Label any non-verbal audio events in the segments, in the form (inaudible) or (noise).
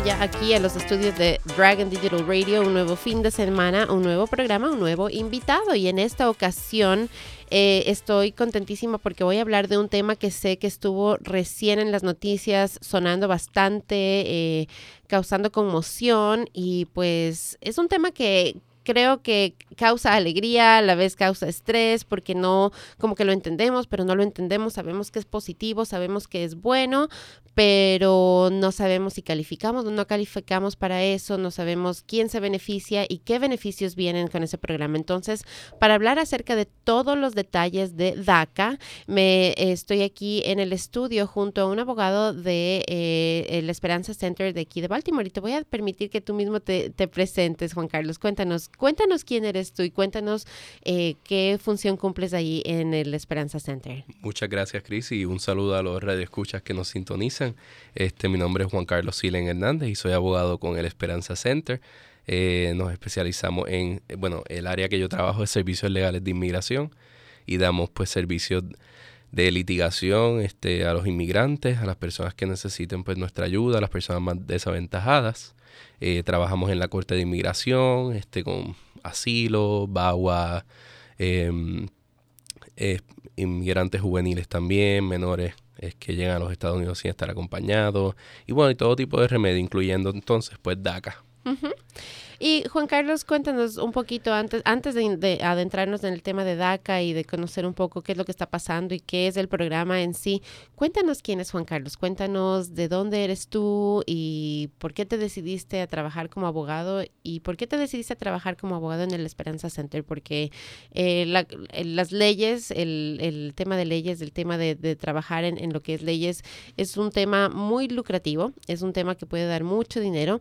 ya aquí a los estudios de Dragon Digital Radio, un nuevo fin de semana, un nuevo programa, un nuevo invitado. Y en esta ocasión eh, estoy contentísima porque voy a hablar de un tema que sé que estuvo recién en las noticias, sonando bastante, eh, causando conmoción y pues es un tema que creo que causa alegría, a la vez causa estrés, porque no, como que lo entendemos, pero no lo entendemos, sabemos que es positivo, sabemos que es bueno, pero no sabemos si calificamos o no calificamos para eso, no sabemos quién se beneficia y qué beneficios vienen con ese programa. Entonces, para hablar acerca de todos los detalles de DACA, me estoy aquí en el estudio junto a un abogado de eh, el Esperanza Center de aquí de Baltimore y te voy a permitir que tú mismo te, te presentes, Juan Carlos. Cuéntanos, cuéntanos quién eres tú y cuéntanos eh, qué función cumples ahí en el Esperanza Center. Muchas gracias, Cris, y un saludo a los radioescuchas que nos sintonizan este, mi nombre es Juan Carlos Silen Hernández y soy abogado con el Esperanza Center. Eh, nos especializamos en, bueno, el área que yo trabajo es servicios legales de inmigración y damos pues servicios de litigación este, a los inmigrantes, a las personas que necesiten pues nuestra ayuda, a las personas más desaventajadas. Eh, trabajamos en la Corte de Inmigración, este, con asilo, BAWA, em, eh, inmigrantes juveniles también, menores es que llegan a los Estados Unidos sin estar acompañados y bueno, y todo tipo de remedio, incluyendo entonces pues DACA. Y Juan Carlos, cuéntanos un poquito antes, antes de, adentrarnos en el tema de DACA y de conocer un poco qué es lo que está pasando y qué es el programa en sí. Cuéntanos quién es Juan Carlos, cuéntanos de dónde eres tú y por qué te decidiste a trabajar como abogado y por qué te decidiste a trabajar como abogado en el Esperanza Center, porque eh, las leyes, el, tema de leyes, el tema de, trabajar en, en lo que es leyes es un tema muy lucrativo, es un tema que puede dar mucho dinero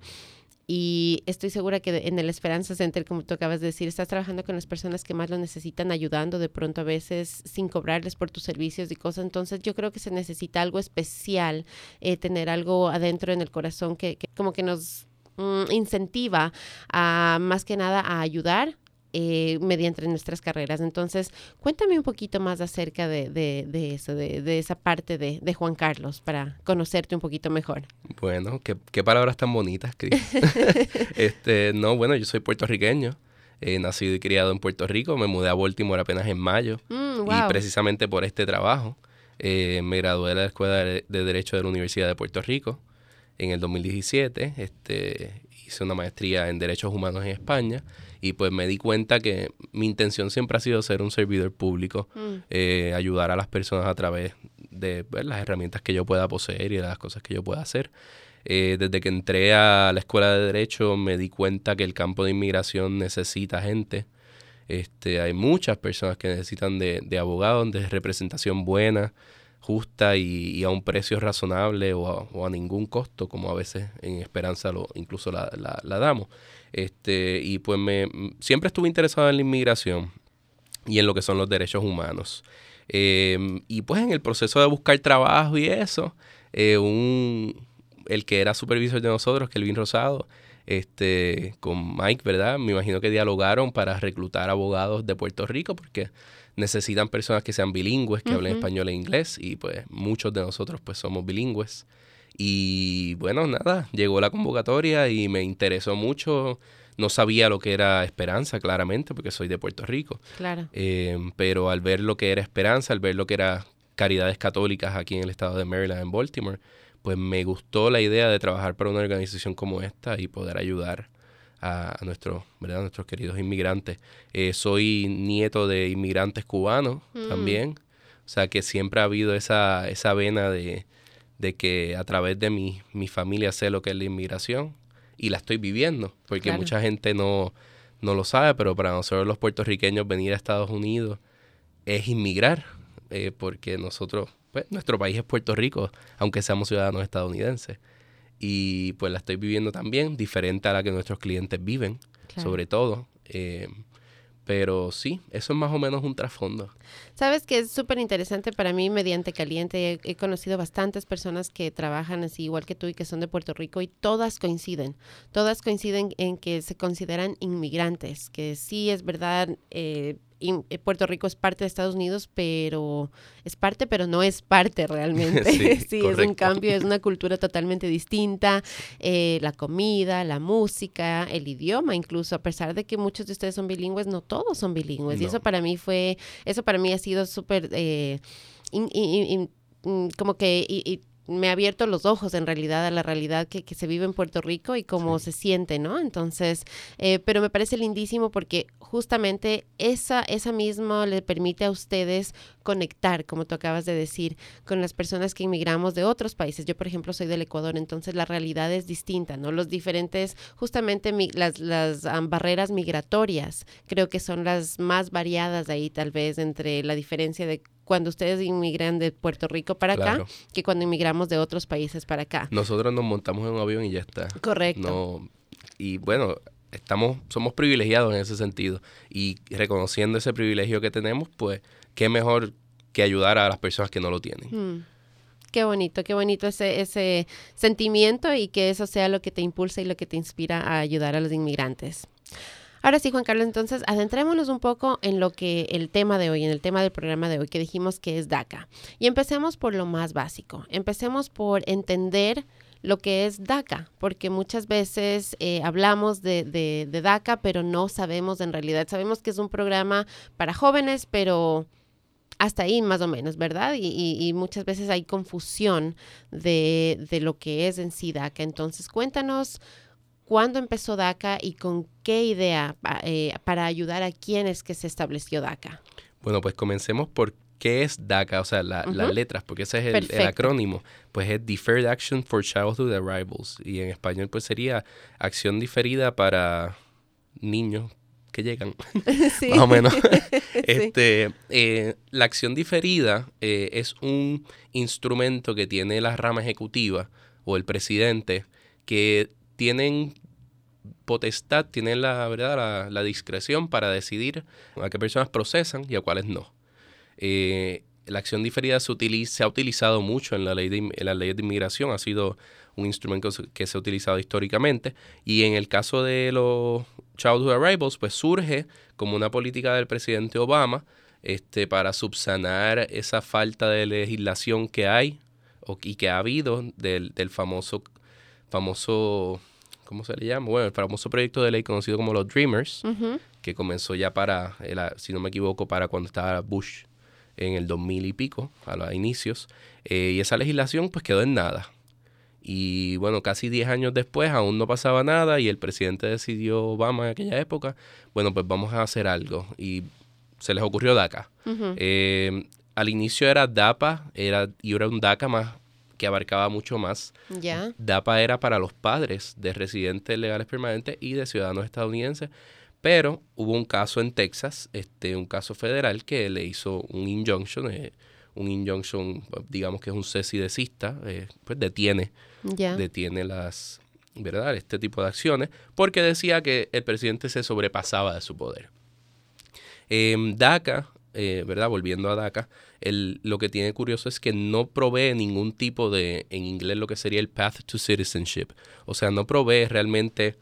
y estoy segura que en el Esperanza Center, como tú acabas de decir, estás trabajando con las personas que más lo necesitan, ayudando de pronto a veces sin cobrarles por tus servicios y cosas. Entonces yo creo que se necesita algo especial, eh, tener algo adentro en el corazón que, como que nos mm, incentiva a más que nada a ayudar eh, mediante nuestras carreras. Entonces, cuéntame un poquito más acerca de, de, eso, de, esa parte de, Juan Carlos, para conocerte un poquito mejor. Bueno, qué, palabras tan bonitas, Cris. (laughs) (laughs) este, no, bueno, yo soy puertorriqueño. He nacido y criado en Puerto Rico. Me mudé a Baltimore apenas en mayo. Mm, y precisamente por este trabajo eh, me gradué de la Escuela de Derecho de la Universidad de Puerto Rico en el 2017. Este, hice una maestría en Derechos Humanos en España y pues me di cuenta que mi intención siempre ha sido ser un servidor público, mm. eh, ayudar a las personas a través de pues, las herramientas que yo pueda poseer y de las cosas que yo pueda hacer. Eh, desde que entré a la escuela de Derecho me di cuenta que el campo de inmigración necesita gente. Este, hay muchas personas que necesitan de, de abogados, de representación buena, justa y, a un precio razonable o a, ningún costo, como a veces en Esperanza lo, incluso la, la, damos. Este, y pues me, siempre estuve interesado en la inmigración y en lo que son los derechos humanos. Em, y pues en el proceso de buscar trabajo y eso, eh, un, el que era supervisor de nosotros, Kelvin Rosado, este, con Mike, ¿verdad? Me imagino que dialogaron para reclutar abogados de Puerto Rico, porque necesitan personas que sean bilingües, que hablen español e inglés, y pues muchos de nosotros pues somos bilingües. Y bueno, nada, llegó la convocatoria y me interesó mucho. No sabía lo que era esperanza, claramente, porque soy de Puerto Rico. Claro. Eh, pero al ver lo que era esperanza, al ver lo que era caridades católicas aquí en el estado de Maryland, en Baltimore, pues me gustó la idea de trabajar para una organización como esta y poder ayudar a, nuestros, ¿verdad? nuestros queridos inmigrantes. Eh, soy nieto de inmigrantes cubanos mm. también, o sea que siempre ha habido esa, esa vena de, que a través de mi, mi familia sé lo que es la inmigración y la estoy viviendo, porque mucha gente no, no lo sabe, pero para nosotros los puertorriqueños venir a Estados Unidos es inmigrar, eh, porque nosotros, pues nuestro país es Puerto Rico, aunque seamos ciudadanos estadounidenses y pues la estoy viviendo también, diferente a la que nuestros clientes viven, sobre todo. Eh, pero sí, eso es más o menos un trasfondo. Sabes que es súper interesante para mí mediante Caliente. He, conocido bastantes personas que trabajan así igual que tú y que son de Puerto Rico y todas coinciden. Todas coinciden en que se consideran inmigrantes, que sí es verdad. Eh, eh, Puerto Rico es parte de Estados Unidos, pero es parte, pero no es parte realmente. (laughs) (laughs) Sí, es un cambio, es una cultura totalmente distinta. (laughs) Eh, la comida, la música, el idioma, incluso, a pesar de que muchos de ustedes son bilingües, no todos son bilingües. Y eso para mí fue, eso para mí ha sido súper, eh, como que me ha abierto los ojos en realidad a la realidad que, se vive en Puerto Rico y cómo se siente, ¿no? Entonces, eh, pero me parece lindísimo porque justamente esa, esa misma le permite a ustedes conectar, como tú acabas de decir, con las personas que inmigramos de otros países. Yo, por ejemplo, soy del Ecuador, entonces la realidad es distinta, ¿no? Los diferentes, justamente las, las barreras migratorias, creo que son las más variadas ahí tal vez entre la diferencia de cuando ustedes inmigran de Puerto Rico para acá que cuando inmigramos de otros países para acá. Nosotros nos montamos en un avión y ya está. Correcto. No, y bueno, estamos, somos privilegiados en ese sentido. Y reconociendo ese privilegio que tenemos, pues, qué mejor que ayudar a las personas que no lo tienen. Mm. Qué bonito, qué bonito ese, ese sentimiento y que eso sea lo que te impulsa y lo que te inspira a ayudar a los inmigrantes. Ahora sí, Juan Carlos, entonces adentrémonos un poco en lo que el tema de hoy, en el tema del programa de hoy, que dijimos que es DACA. Y empecemos por lo más básico. Empecemos por entender lo que es DACA, porque muchas veces eh, hablamos de, DACA, pero no sabemos en realidad. Sabemos que es un programa para jóvenes, pero hasta ahí más o menos, ¿verdad? Y, y, muchas veces hay confusión de, de, lo que es en sí DACA. Entonces, cuéntanos cuándo empezó DACA y con qué idea eh, para ayudar a quienes que se estableció DACA. Bueno, pues comencemos por qué es DACA, o sea, las letras, porque ese es el, acrónimo. Pues es Deferred Action for Childhood Arrivals y en español pues sería acción diferida para niños que llegan, (laughs) (laughs) más o menos. (laughs) este, eh, la acción diferida eh, es un instrumento que tiene la rama ejecutiva o el presidente que tienen potestad, tienen la, ¿verdad? La, discreción para decidir a qué personas procesan y a cuáles no. Eh, la acción diferida se, utiliza, se ha utilizado mucho en la, ley de, en la de inmigración, ha sido un instrumento que se ha utilizado históricamente y en el caso de los Childhood Arrivals, pues surge como una política del presidente Obama este, para subsanar esa falta de legislación que hay o, y que ha habido del, del famoso, famoso ¿cómo se le llama? Bueno, el famoso proyecto de ley conocido como los Dreamers, que comenzó ya para, si no me equivoco, para cuando estaba Bush en el 2000 y pico, a los inicios, eh, y esa legislación pues quedó en nada. Y bueno, casi 10 años después aún no pasaba nada y el presidente decidió, Obama en aquella época, bueno, pues vamos a hacer algo. Y se les ocurrió DACA. Eh, al inicio era DAPA, era, y era un DACA más que abarcaba mucho más. Ya. DAPA era para los padres de residentes legales permanentes y de ciudadanos estadounidenses, pero hubo un caso en Texas, este, un caso federal que le hizo un injunction, eh, un injunction, digamos que es un cesi desista, eh, pues detiene, detiene las, ¿verdad? Este tipo de acciones, porque decía que el presidente se sobrepasaba de su poder. Eh, DACA eh, ¿verdad? Volviendo a DACA, el, lo que tiene curioso es que no provee ningún tipo de, en inglés, lo que sería el path to citizenship. O sea, no provee realmente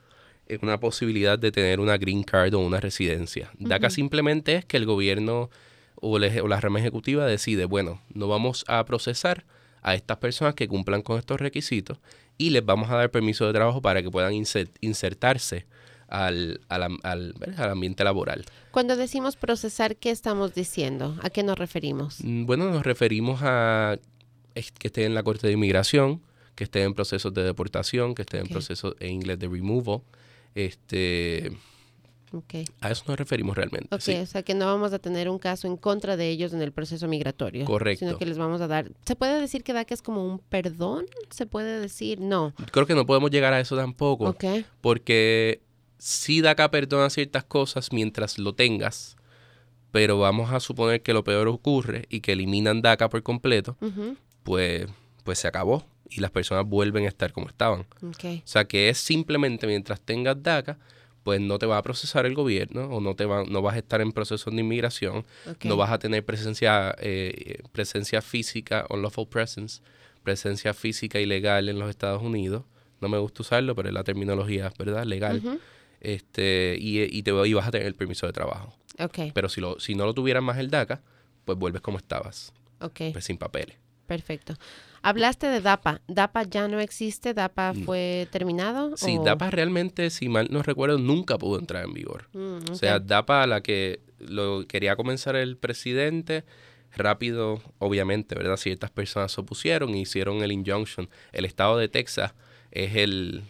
eh, una posibilidad de tener una green card o una residencia. DACA simplemente es que el gobierno o, o, la rama ejecutiva decide, bueno, no vamos a procesar a estas personas que cumplan con estos requisitos y les vamos a dar permiso de trabajo para que puedan insertarse al, al, ambiente laboral. Cuando decimos procesar, ¿qué estamos diciendo? ¿A qué nos referimos? Mm, bueno, nos referimos a que esté en la Corte de Inmigración, que esté en procesos de deportación, que esté en procesos en inglés de removal. Este, A eso nos referimos realmente. Ok, o sea que no vamos a tener un caso en contra de ellos en el proceso migratorio. Correcto. Sino que les vamos a dar. ¿Se puede decir que DACA es como un perdón? ¿Se puede decir? No. Creo que no podemos llegar a eso tampoco. Ok. Porque sí DACA perdona ciertas cosas mientras lo tengas, pero vamos a suponer que lo peor ocurre y que eliminan DACA por completo, pues, pues se acabó y las personas vuelven a estar como estaban. O sea que es simplemente mientras tengas DACA, pues no te va a procesar el gobierno o no te va, no vas a estar en proceso de inmigración, no vas a tener presencia, eh, presencia física, unlawful presence, presencia física ilegal en los Estados Unidos. No me gusta usarlo, pero es la terminología, ¿verdad? Legal este y, y te vas a tener el permiso de trabajo. Okay. Pero si, lo, si no lo tuvieras más el DACA, pues vuelves como estabas. Okay. Pues sin papeles. Perfecto. Hablaste de DAPA. ¿DAPA ya no existe? ¿DAPA fue terminado? Sí, DAPA realmente, si mal no recuerdo, nunca pudo entrar en vigor. Mm, o sea, DAPA, a la que lo quería comenzar el presidente, rápido, obviamente, ¿verdad? Ciertas personas se opusieron y hicieron el injunction. El estado de Texas es el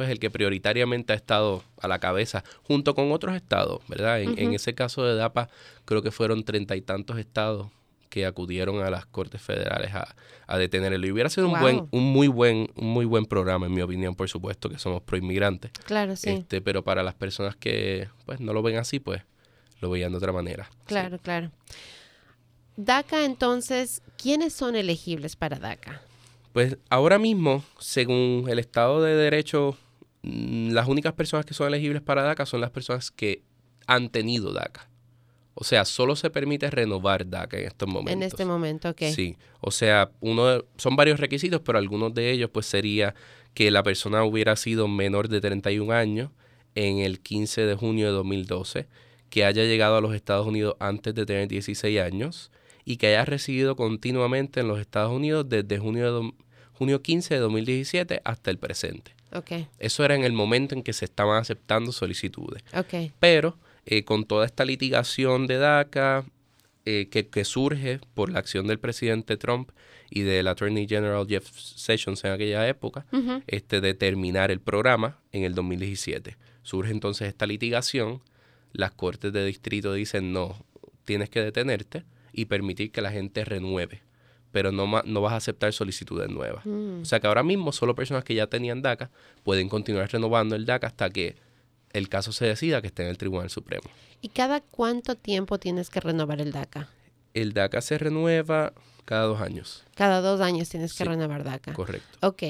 pues el que prioritariamente ha estado a la cabeza junto con otros estados, ¿verdad? En, en ese caso de DAPA creo que fueron treinta y tantos estados que acudieron a las cortes federales a, a detenerlo. Y hubiera sido un buen, un muy buen, un muy buen programa, en mi opinión, por supuesto, que somos proinmigrantes. Claro, sí. Este, pero para las personas que pues no lo ven así, pues lo veían de otra manera. Claro, claro. DACA, entonces, ¿quiénes son elegibles para DACA? Pues ahora mismo, según el Estado de Derecho, las únicas personas que son elegibles para DACA son las personas que han tenido DACA. O sea, solo se permite renovar DACA en estos momentos. En este momento, ok. Sí, o sea, uno son varios requisitos, pero algunos de ellos pues sería que la persona hubiera sido menor de 31 años en el 15 de junio de 2012, que haya llegado a los Estados Unidos antes de tener 16 años y que haya residido continuamente en los Estados Unidos desde junio, de junio 15 de 2017 hasta el presente. Okay. Eso era en el momento en que se estaban aceptando solicitudes. Okay. Pero eh, con toda esta litigación de DACA eh, que, surge por la acción del presidente Trump y del Attorney General Jeff Sessions en aquella época, este, de terminar el programa en el 2017. Surge entonces esta litigación, las cortes de distrito dicen no, tienes que detenerte y permitir que la gente renueve, pero no, no vas a aceptar solicitudes nuevas. Mm. O sea que ahora mismo solo personas que ya tenían DACA pueden continuar renovando el DACA hasta que el caso se decida que esté en el Tribunal Supremo. ¿Y cada cuánto tiempo tienes que renovar el DACA? El DACA se renueva cada dos años. Cada dos años tienes que renovar DACA. Correcto. Ok.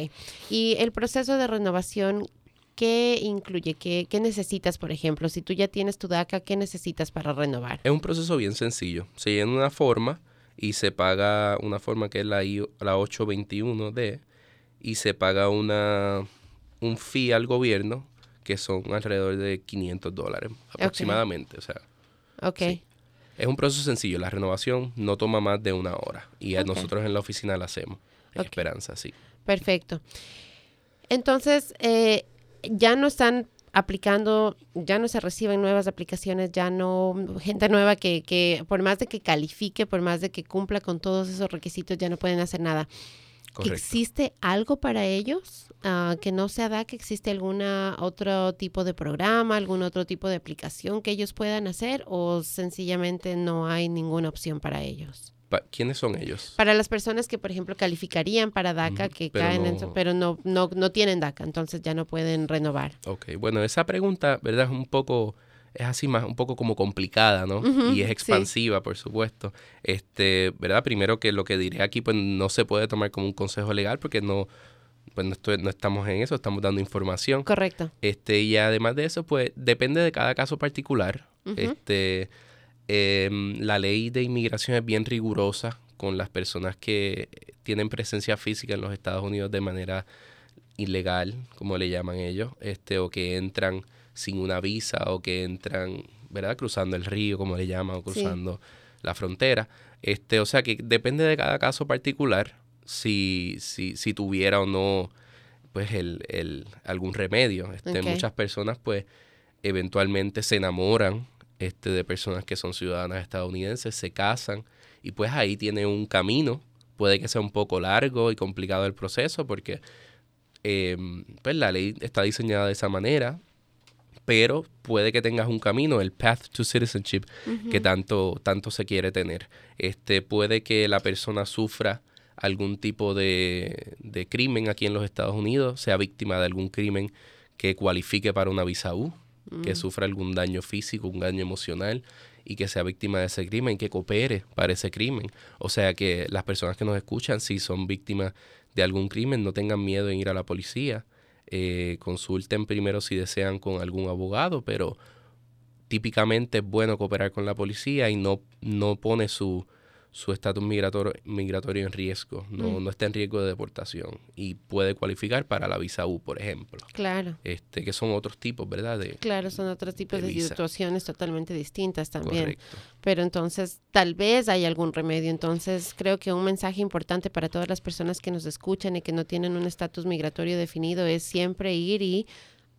¿Y el proceso de renovación qué incluye? ¿Qué, ¿Qué, necesitas, por ejemplo? Si tú ya tienes tu DACA, ¿qué necesitas para renovar? Es un proceso bien sencillo. Se llena una forma y se paga una forma que es la, la 821D y se paga una, un fee al gobierno que son alrededor de 500 dólares aproximadamente. O sea, okay. es un proceso sencillo. La renovación no toma más de una hora y nosotros en la oficina la hacemos. Esperanza, sí. Perfecto. Entonces, eh, ya no están aplicando, ya no se reciben nuevas aplicaciones, ya no, gente nueva que, que por más de que califique, por más de que cumpla con todos esos requisitos, ya no pueden hacer nada. ¿Existe algo para ellos uh, que no sea DACA? ¿Existe algún otro tipo de programa, algún otro tipo de aplicación que ellos puedan hacer o sencillamente no hay ninguna opción para ellos? ¿Quiénes son ellos? Para las personas que, por ejemplo, calificarían para DACA, que caen en eso, pero no, no, no tienen DACA, entonces ya no pueden renovar. Ok, bueno, esa pregunta, ¿verdad? Es un poco es así más un poco como complicada, ¿no? y es expansiva, por supuesto. Este, ¿verdad? Primero que lo que diré aquí pues no se puede tomar como un consejo legal porque no pues no, estoy, no estamos en eso, estamos dando información. Correcto. Este, y además de eso, pues depende de cada caso particular. Este, em, la ley de inmigración es bien rigurosa con las personas que tienen presencia física en los Estados Unidos de manera ilegal, como le llaman ellos, este, o que entran sin una visa o que entran, ¿verdad? Cruzando el río, como le llaman, o cruzando la frontera. Este, o sea que depende de cada caso particular si, si, si tuviera o no pues el, el algún remedio. Este, Muchas personas pues eventualmente se enamoran este, de personas que son ciudadanas estadounidenses, se casan y pues ahí tiene un camino. Puede que sea un poco largo y complicado el proceso porque em, pues la ley está diseñada de esa manera pero puede que tengas un camino, el path to citizenship, que tanto, tanto se quiere tener. Este, puede que la persona sufra algún tipo de, de, crimen aquí en los Estados Unidos, sea víctima de algún crimen que cualifique para una visa U, que mm. sufra algún daño físico, un daño emocional y que sea víctima de ese crimen, que coopere para ese crimen. O sea que las personas que nos escuchan, si son víctimas de algún crimen, no tengan miedo en ir a la policía eh, consulten primero si desean con algún abogado, pero típicamente es bueno cooperar con la policía y no, no pone su, su estatus migratorio, migratorio en riesgo, no, mm. no está en riesgo de deportación y puede cualificar para la visa U, por ejemplo. Claro. Este, que son otros tipos, ¿verdad? De, claro, son otros tipos de, situaciones totalmente distintas también. Pero entonces, tal vez hay algún remedio. Entonces, creo que un mensaje importante para todas las personas que nos escuchan y que no tienen un estatus migratorio definido es siempre ir y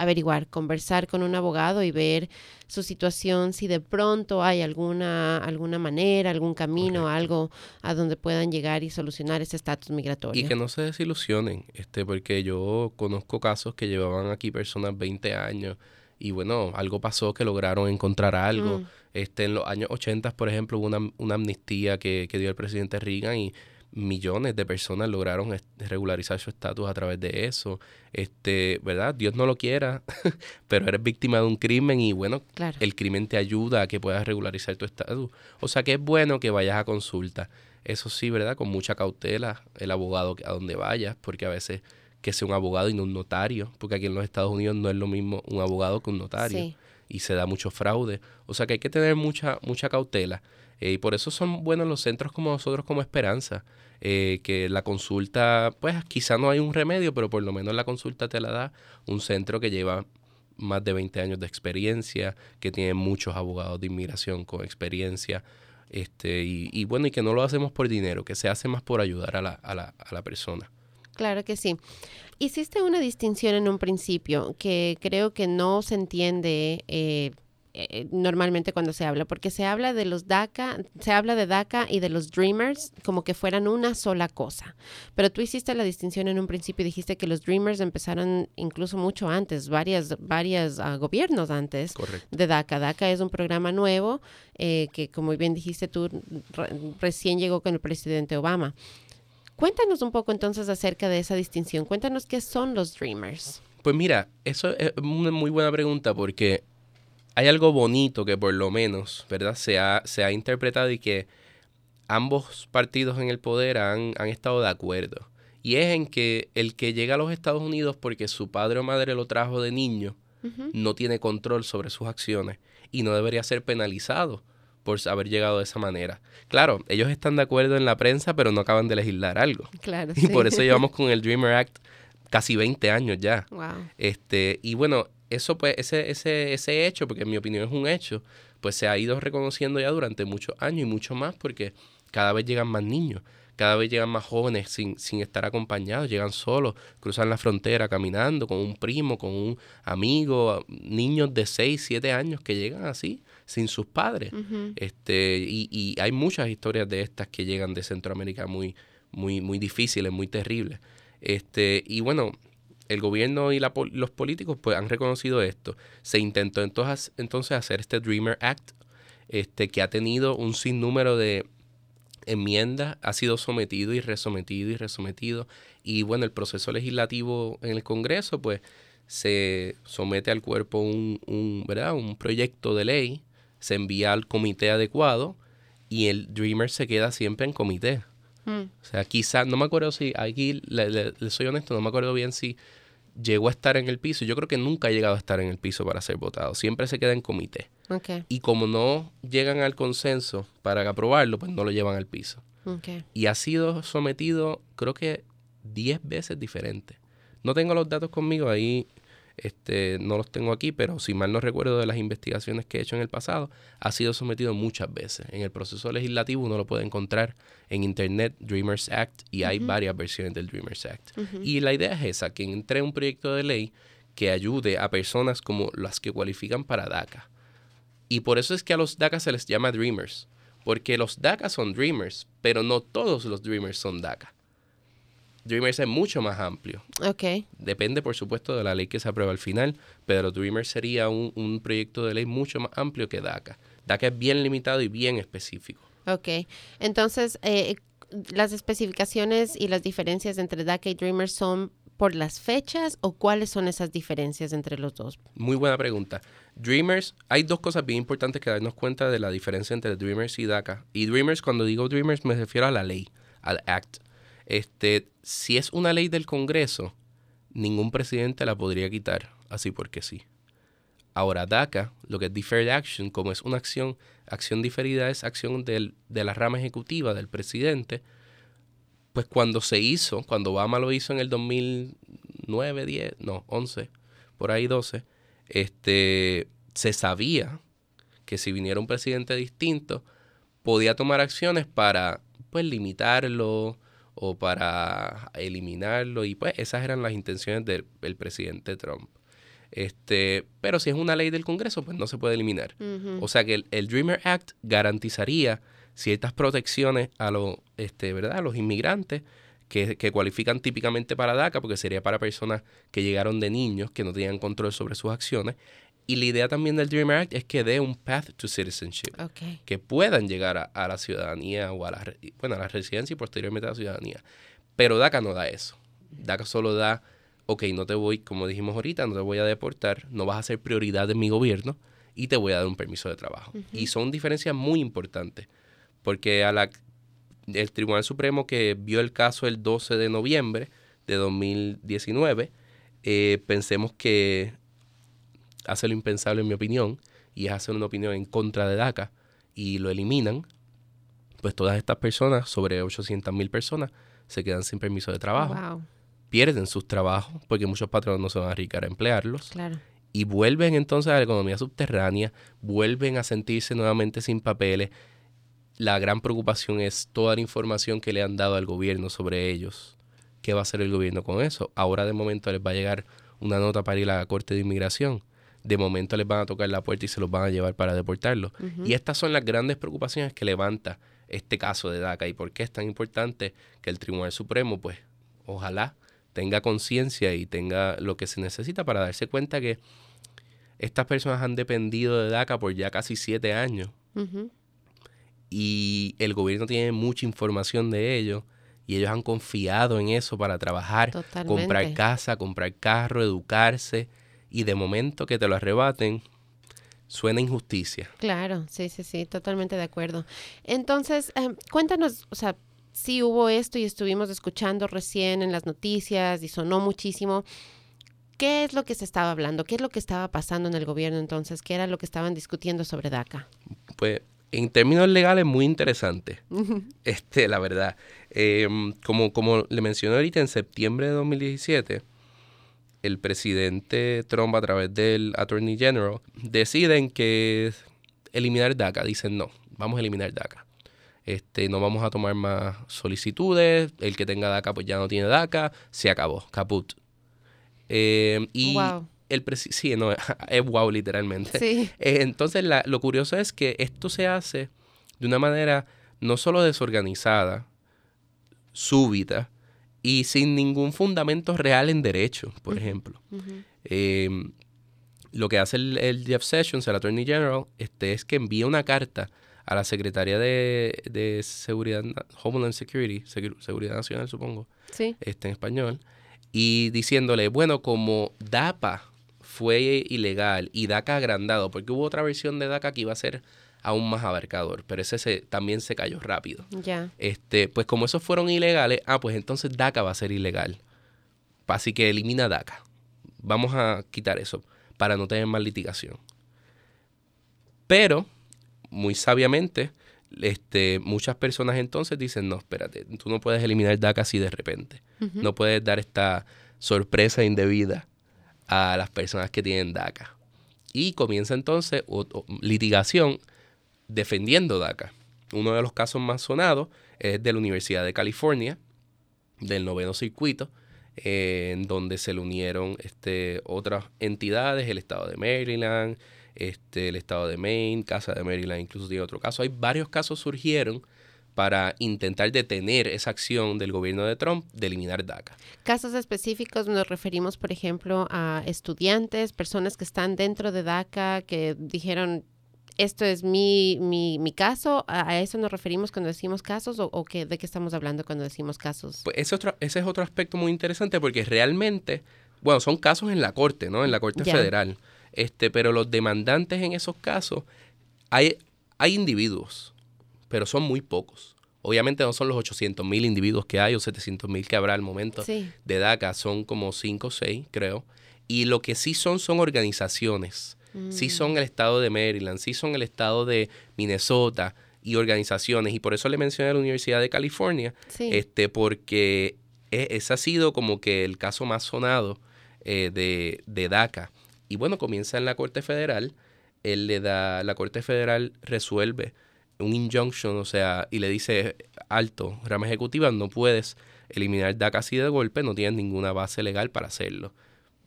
averiguar, conversar con un abogado y ver su situación, si de pronto hay alguna, alguna manera, algún camino, algo a donde puedan llegar y solucionar ese estatus migratorio. Y que no se desilusionen, este, porque yo conozco casos que llevaban aquí personas 20 años y bueno, algo pasó que lograron encontrar algo. Mm. Este, en los años 80, por ejemplo, hubo una, una amnistía que, que dio el presidente Reagan y millones de personas lograron regularizar su estatus a través de eso. Este, ¿verdad? Dios no lo quiera, (laughs) pero eres víctima de un crimen y bueno, el crimen te ayuda a que puedas regularizar tu estatus. O sea que es bueno que vayas a consulta. Eso sí, ¿verdad? Con mucha cautela el abogado a donde vayas, porque a veces que sea un abogado y no un notario, porque aquí en los Estados Unidos no es lo mismo un abogado que un notario y se da mucho fraude. O sea que hay que tener mucha mucha cautela. Eh, y por eso son buenos los centros como nosotros como Esperanza, eh, que la consulta, pues quizá no hay un remedio, pero por lo menos la consulta te la da un centro que lleva más de 20 años de experiencia, que tiene muchos abogados de inmigración con experiencia, este, y, bueno, y que no lo hacemos por dinero, que se hace más por ayudar a la, a la, a la persona. Claro que sí. Hiciste una distinción en un principio que creo que no se entiende eh, eh, normalmente cuando se habla, porque se habla de los DACA, se habla de DACA y de los Dreamers como que fueran una sola cosa. Pero tú hiciste la distinción en un principio y dijiste que los Dreamers empezaron incluso mucho antes, varias, varias ah, gobiernos antes de DACA. DACA es un programa nuevo eh, que, como bien dijiste tú, recién llegó con el presidente Obama. Cuéntanos un poco entonces acerca de esa distinción. Cuéntanos qué son los Dreamers. Pues mira, eso es una muy buena pregunta porque hay algo bonito que por lo menos, ¿verdad? Se ha, se ha interpretado y que ambos partidos en el poder han, han estado de acuerdo. Y es en que el que llega a los Estados Unidos porque su padre o madre lo trajo de niño, no tiene control sobre sus acciones y no debería ser penalizado por haber llegado de esa manera. Claro, ellos están de acuerdo en la prensa, pero no acaban de legislar algo. Claro. (laughs) Y por eso llevamos con el Dreamer Act casi 20 años ya. Wow. Este, y bueno, eso pues, ese, ese, ese hecho, porque en mi opinión es un hecho, pues se ha ido reconociendo ya durante muchos años y mucho más porque cada vez llegan más niños, cada vez llegan más jóvenes sin, sin estar acompañados, llegan solos, cruzan la frontera caminando con un primo, con un amigo, niños de 6, 7 años que llegan así, sin sus padres. este, y, y hay muchas historias de estas que llegan de Centroamérica muy, muy, muy difíciles, muy terribles. Este, y bueno, el gobierno y los políticos pues han reconocido esto. Se intentó entonces, entonces hacer este Dreamer Act, este, que ha tenido un sinnúmero de enmiendas, ha sido sometido y resometido y resometido. Y bueno, el proceso legislativo en el Congreso, pues se somete al cuerpo un, un, ¿verdad? un proyecto de ley, se envía al comité adecuado y el Dreamer se queda siempre en comité. Mm. O sea, quizás, no me acuerdo si, aquí le, soy honesto, no me acuerdo bien si llegó a estar en el piso. Yo creo que nunca ha llegado a estar en el piso para ser votado. Siempre se queda en comité. Y como no llegan al consenso para aprobarlo, pues no lo llevan al piso. Y ha sido sometido, creo que 10 veces diferente. No tengo los datos conmigo, ahí este, no los tengo aquí, pero si mal no recuerdo de las investigaciones que he hecho en el pasado, ha sido sometido muchas veces. En el proceso legislativo uno lo puede encontrar en Internet, Dreamers Act, y hay varias versiones del Dreamers Act. Y la idea es esa, que entre un proyecto de ley que ayude a personas como las que cualifican para DACA. Y por eso es que a los DACA se les llama Dreamers, porque los DACA son Dreamers, pero no todos los Dreamers son DACA. Dreamers es mucho más amplio. Ok. Depende, por supuesto, de la ley que se aprueba al final, pero Dreamers sería un, proyecto de ley mucho más amplio que DACA. DACA es bien limitado y bien específico. Ok. Entonces, eh, ¿las especificaciones y las diferencias entre DACA y Dreamers son por las fechas o cuáles son esas diferencias entre los dos? Muy buena pregunta. Dreamers, hay dos cosas bien importantes que darnos cuenta de la diferencia entre Dreamers y DACA. Y Dreamers, cuando digo Dreamers, me refiero a la ley, al Act. Este, si es una ley del Congreso, ningún presidente la podría quitar así porque sí. Ahora DACA, lo que es Deferred Action, como es una acción, acción diferida es acción del, de la rama ejecutiva del presidente, pues cuando se hizo, cuando Obama lo hizo en el 2009, 10, no, 11, por ahí 12, este, se sabía que si viniera un presidente distinto, podía tomar acciones para pues limitarlo o para eliminarlo y pues esas eran las intenciones del, presidente Trump. Este, pero si es una ley del Congreso, pues no se puede eliminar. O sea que el, Dreamer Act garantizaría ciertas protecciones a los, este, ¿verdad? A los inmigrantes que, que, cualifican típicamente para DACA, porque sería para personas que llegaron de niños, que no tenían control sobre sus acciones. Y la idea también del Dreamer Act es que dé un path to citizenship, que puedan llegar a, la ciudadanía o a la, bueno, a la residencia y posteriormente a la ciudadanía. Pero DACA no da eso. DACA solo da ok, no te voy, como dijimos ahorita, no te voy a deportar, no vas a ser prioridad de mi gobierno y te voy a dar un permiso de trabajo. Y son diferencias muy importantes, porque a la, el Tribunal Supremo que vio el caso el 12 de noviembre de 2019, eh, pensemos que hace lo impensable en mi opinión, y es hacer una opinión en contra de DACA, y lo eliminan, pues todas estas personas, sobre 800 mil personas, se quedan sin permiso de trabajo pierden sus trabajos porque muchos patronos no se van a arriesgar a emplearlos. Y vuelven entonces a la economía subterránea, vuelven a sentirse nuevamente sin papeles. La gran preocupación es toda la información que le han dado al gobierno sobre ellos. ¿Qué va a hacer el gobierno con eso? Ahora de momento les va a llegar una nota para ir a la Corte de Inmigración. De momento les van a tocar la puerta y se los van a llevar para deportarlos. Y estas son las grandes preocupaciones que levanta este caso de DACA. Y por qué es tan importante que el Tribunal Supremo, pues, ojalá tenga conciencia y tenga lo que se necesita para darse cuenta que estas personas han dependido de DACA por ya casi siete años. Y el gobierno tiene mucha información de ellos y ellos han confiado en eso para trabajar, comprar casa, comprar carro, educarse y de momento que te lo arrebaten, suena injusticia. Claro, sí, sí, sí, totalmente de acuerdo. Entonces, eh, cuéntanos, o sea, sí hubo esto y estuvimos escuchando recién en las noticias y sonó muchísimo. ¿Qué es lo que se estaba hablando? ¿Qué es lo que estaba pasando en el gobierno entonces? ¿Qué era lo que estaban discutiendo sobre DACA? Pues en términos legales muy interesante, este, la verdad. Em, como, como le mencioné ahorita, en septiembre de 2017, el presidente Trump a través del Attorney General deciden que eliminar DACA. Dicen no, vamos a eliminar DACA. Este, no vamos a tomar más solicitudes, el que tenga DACA pues ya no tiene DACA, se acabó, caput. Eh, y el sí, no, (laughs) es wow literalmente. (laughs) Eh, entonces lo curioso es que esto se hace de una manera no solo desorganizada, súbita y sin ningún fundamento real en derecho, por ejemplo. Em, lo que hace el, el, Jeff Sessions, el Attorney General, este, es que envía una carta a la Secretaría de, Seguridad, Homeland Security, Seguridad Nacional supongo, sí. este, en español, y diciéndole, bueno, como DAPA fue ilegal y DACA agrandado, porque hubo otra versión de DACA que iba a ser aún más abarcador, pero ese se, también se cayó rápido. Ya. Este, pues como esos fueron ilegales, ah, pues entonces DACA va a ser ilegal. Así que elimina DACA. Vamos a quitar eso para no tener más litigación. Pero muy sabiamente, este, muchas personas entonces dicen, no, espérate, tú no puedes eliminar DACA así de repente. No puedes dar esta sorpresa indebida a las personas que tienen DACA. Y comienza entonces litigación defendiendo DACA. Uno de los casos más sonados es de la Universidad de California, del noveno circuito, en donde se le unieron este, otras entidades, el estado de Maryland, este, el estado de Maine, Casa de Maryland, incluso tiene otro caso. Hay varios casos surgieron para intentar detener esa acción del gobierno de Trump de eliminar DACA. Casos específicos nos referimos, por ejemplo, a estudiantes, personas que están dentro de DACA, que dijeron, esto es mi, mi, mi caso, ¿A, eso nos referimos cuando decimos casos o, que, de qué estamos hablando cuando decimos casos? Pues ese, otro, ese es otro aspecto muy interesante porque realmente, bueno, son casos en la Corte, ¿no? En la Corte Federal. Este, pero los demandantes en esos casos, hay, hay individuos, pero son muy pocos. Obviamente no son los 800 mil individuos que hay o 700 mil que habrá al momento de DACA, son como 5 o 6, creo. Y lo que sí son son organizaciones Sí son el estado de Maryland, sí son el estado de Minnesota y organizaciones. Y por eso le mencioné a la Universidad de California, este, porque e, ese ha sido como que el caso más sonado eh, de, de DACA. Y bueno, comienza en la Corte Federal, él le da, la Corte Federal resuelve un injunction, o sea, y le dice, alto, rama ejecutiva, no puedes eliminar DACA así de golpe, no tienes ninguna base legal para hacerlo.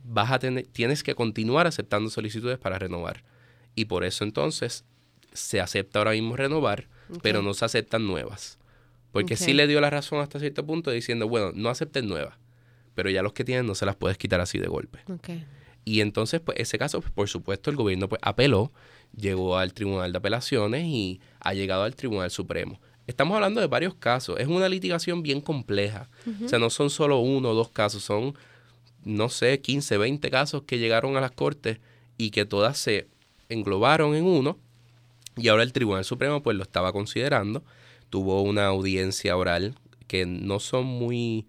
Vas a tener, tienes que continuar aceptando solicitudes para renovar. Y por eso entonces se acepta ahora mismo renovar, pero no se aceptan nuevas. Porque sí le dio la razón hasta cierto punto diciendo, bueno, no acepten nuevas, pero ya los que tienen no se las puedes quitar así de golpe. Y entonces, pues ese caso, pues, por supuesto, el gobierno pues apeló, llegó al Tribunal de Apelaciones y ha llegado al Tribunal Supremo. Estamos hablando de varios casos. Es una litigación bien compleja. O sea, no son solo uno o dos casos, son, no sé, 15, 20 casos que llegaron a las cortes y que todas se englobaron en uno. Y ahora el Tribunal Supremo pues lo estaba considerando. Tuvo una audiencia oral que no son muy,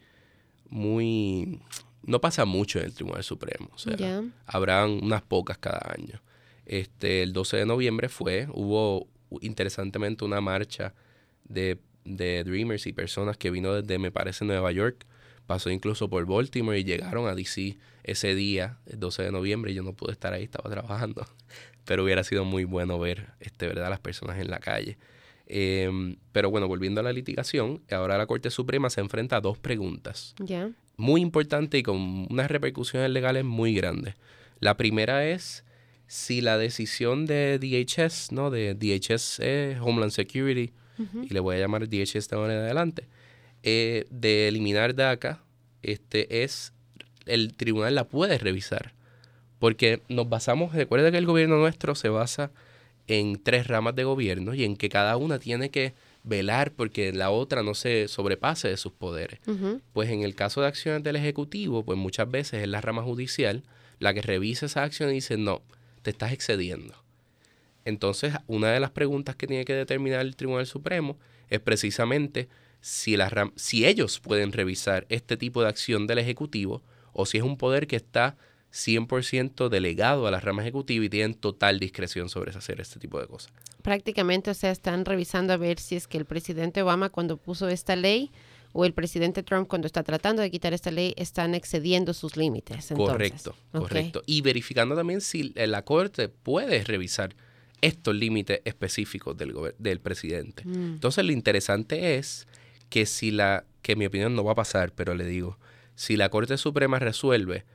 muy, no pasa mucho en el Tribunal Supremo. O sea, habrán unas pocas cada año. Este, el 12 de noviembre fue, hubo interesantemente una marcha de, Dreamers y personas que vino desde, me parece, Nueva York, pasó incluso por Baltimore y llegaron a DC ese día, el 12 de noviembre, yo no pude estar ahí, estaba trabajando, (laughs) pero hubiera sido muy bueno ver, este, ¿verdad?, las personas en la calle. Em, pero bueno, volviendo a la litigación, ahora la Corte Suprema se enfrenta a dos preguntas. Muy importantes y con unas repercusiones legales muy grandes. La primera es si la decisión de DHS, ¿no? De DHS Homeland Security, y le voy a llamar DHS de ahora en adelante, eh, de eliminar DACA, este es, el tribunal la puede revisar. Porque nos basamos, recuerda que el gobierno nuestro se basa en tres ramas de gobierno y en que cada una tiene que velar porque la otra no se sobrepase de sus poderes. Pues en el caso de acciones del Ejecutivo, pues muchas veces es la rama judicial la que revisa esa acción y dice, no, te estás excediendo. Entonces, una de las preguntas que tiene que determinar el Tribunal Supremo es precisamente si, la, si ellos pueden revisar este tipo de acción del Ejecutivo o si es un poder que está 100% delegado a la rama ejecutiva y tienen total discreción sobre hacer este tipo de cosas. Prácticamente, o sea, están revisando a ver si es que el presidente Obama cuando puso esta ley o el presidente Trump cuando está tratando de quitar esta ley están excediendo sus límites. Correcto, correcto. Y verificando también si la Corte puede revisar estos límites específicos del, del presidente. Mm. Entonces lo interesante es que si la, que mi opinión no va a pasar, pero le digo, si la Corte Suprema resuelve,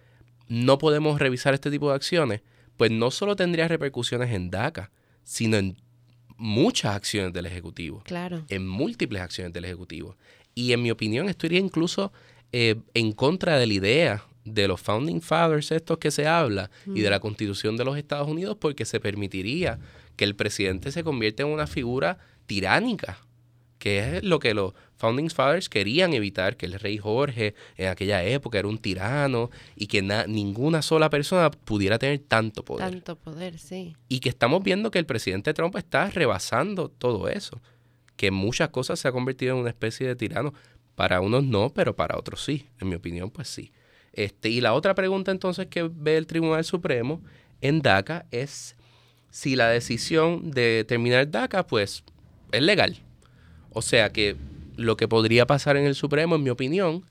no podemos revisar este tipo de acciones, pues no solo tendría repercusiones en DACA, sino en muchas acciones del Ejecutivo. Claro. En múltiples acciones del Ejecutivo. Y en mi opinión, esto iría incluso eh, en contra de la idea de los founding fathers estos que se habla y de la constitución de los Estados Unidos porque se permitiría que el presidente se convierta en una figura tiránica, que es lo que los founding fathers querían evitar, que el rey Jorge en aquella época era un tirano y que ninguna sola persona pudiera tener tanto poder. Tanto poder, sí. Y que estamos viendo que el presidente Trump está rebasando todo eso, que muchas cosas se ha convertido en una especie de tirano. Para unos no, pero para otros sí. En mi opinión, pues sí. Este, y la otra pregunta entonces que ve el Tribunal Supremo en DACA es si la decisión de terminar DACA pues es legal. O sea que lo que podría pasar en el Supremo, en mi opinión,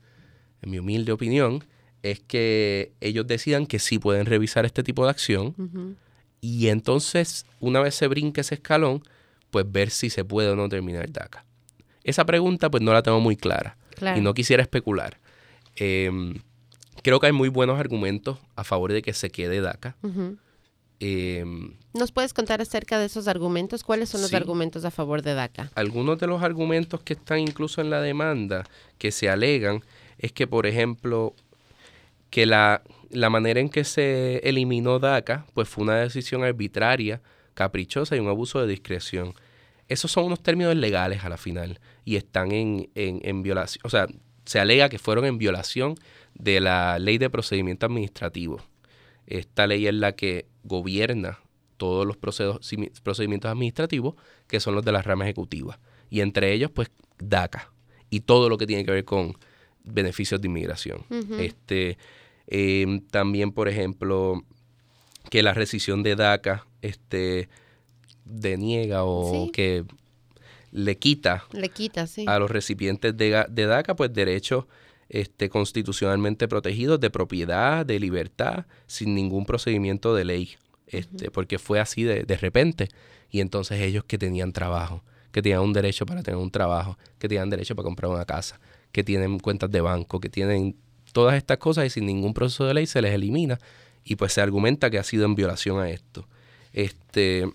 en mi humilde opinión, es que ellos decidan que sí pueden revisar este tipo de acción y entonces, una vez se brinque ese escalón, pues ver si se puede o no terminar DACA. Esa pregunta pues no la tengo muy clara y no quisiera especular. Em, creo que hay muy buenos argumentos a favor de que se quede DACA. Em, ¿Nos puedes contar acerca de esos argumentos? ¿Cuáles son los argumentos a favor de DACA? Algunos de los argumentos que están incluso en la demanda que se alegan es que, por ejemplo, que la, la manera en que se eliminó DACA pues fue una decisión arbitraria, caprichosa y un abuso de discreción. Esos son unos términos legales a la final y están en, en, en violación, o sea, se alega que fueron en violación de la ley de procedimiento administrativo. Esta ley es la que gobierna todos los procedimientos administrativos que son los de la rama ejecutiva. Y entre ellos, pues, DACA y todo lo que tiene que ver con beneficios de inmigración. este, em, también, por ejemplo, que la rescisión de DACA este, deniega o que le quita, le quita a los recipientes de, de DACA pues derechos este, constitucionalmente protegidos de propiedad, de libertad, sin ningún procedimiento de ley, este, porque fue así de, de repente. Y entonces ellos que tenían trabajo, que tenían un derecho para tener un trabajo, que tenían derecho para comprar una casa, que tienen cuentas de banco, que tienen todas estas cosas y sin ningún proceso de ley se les elimina y pues se argumenta que ha sido en violación a esto. Este,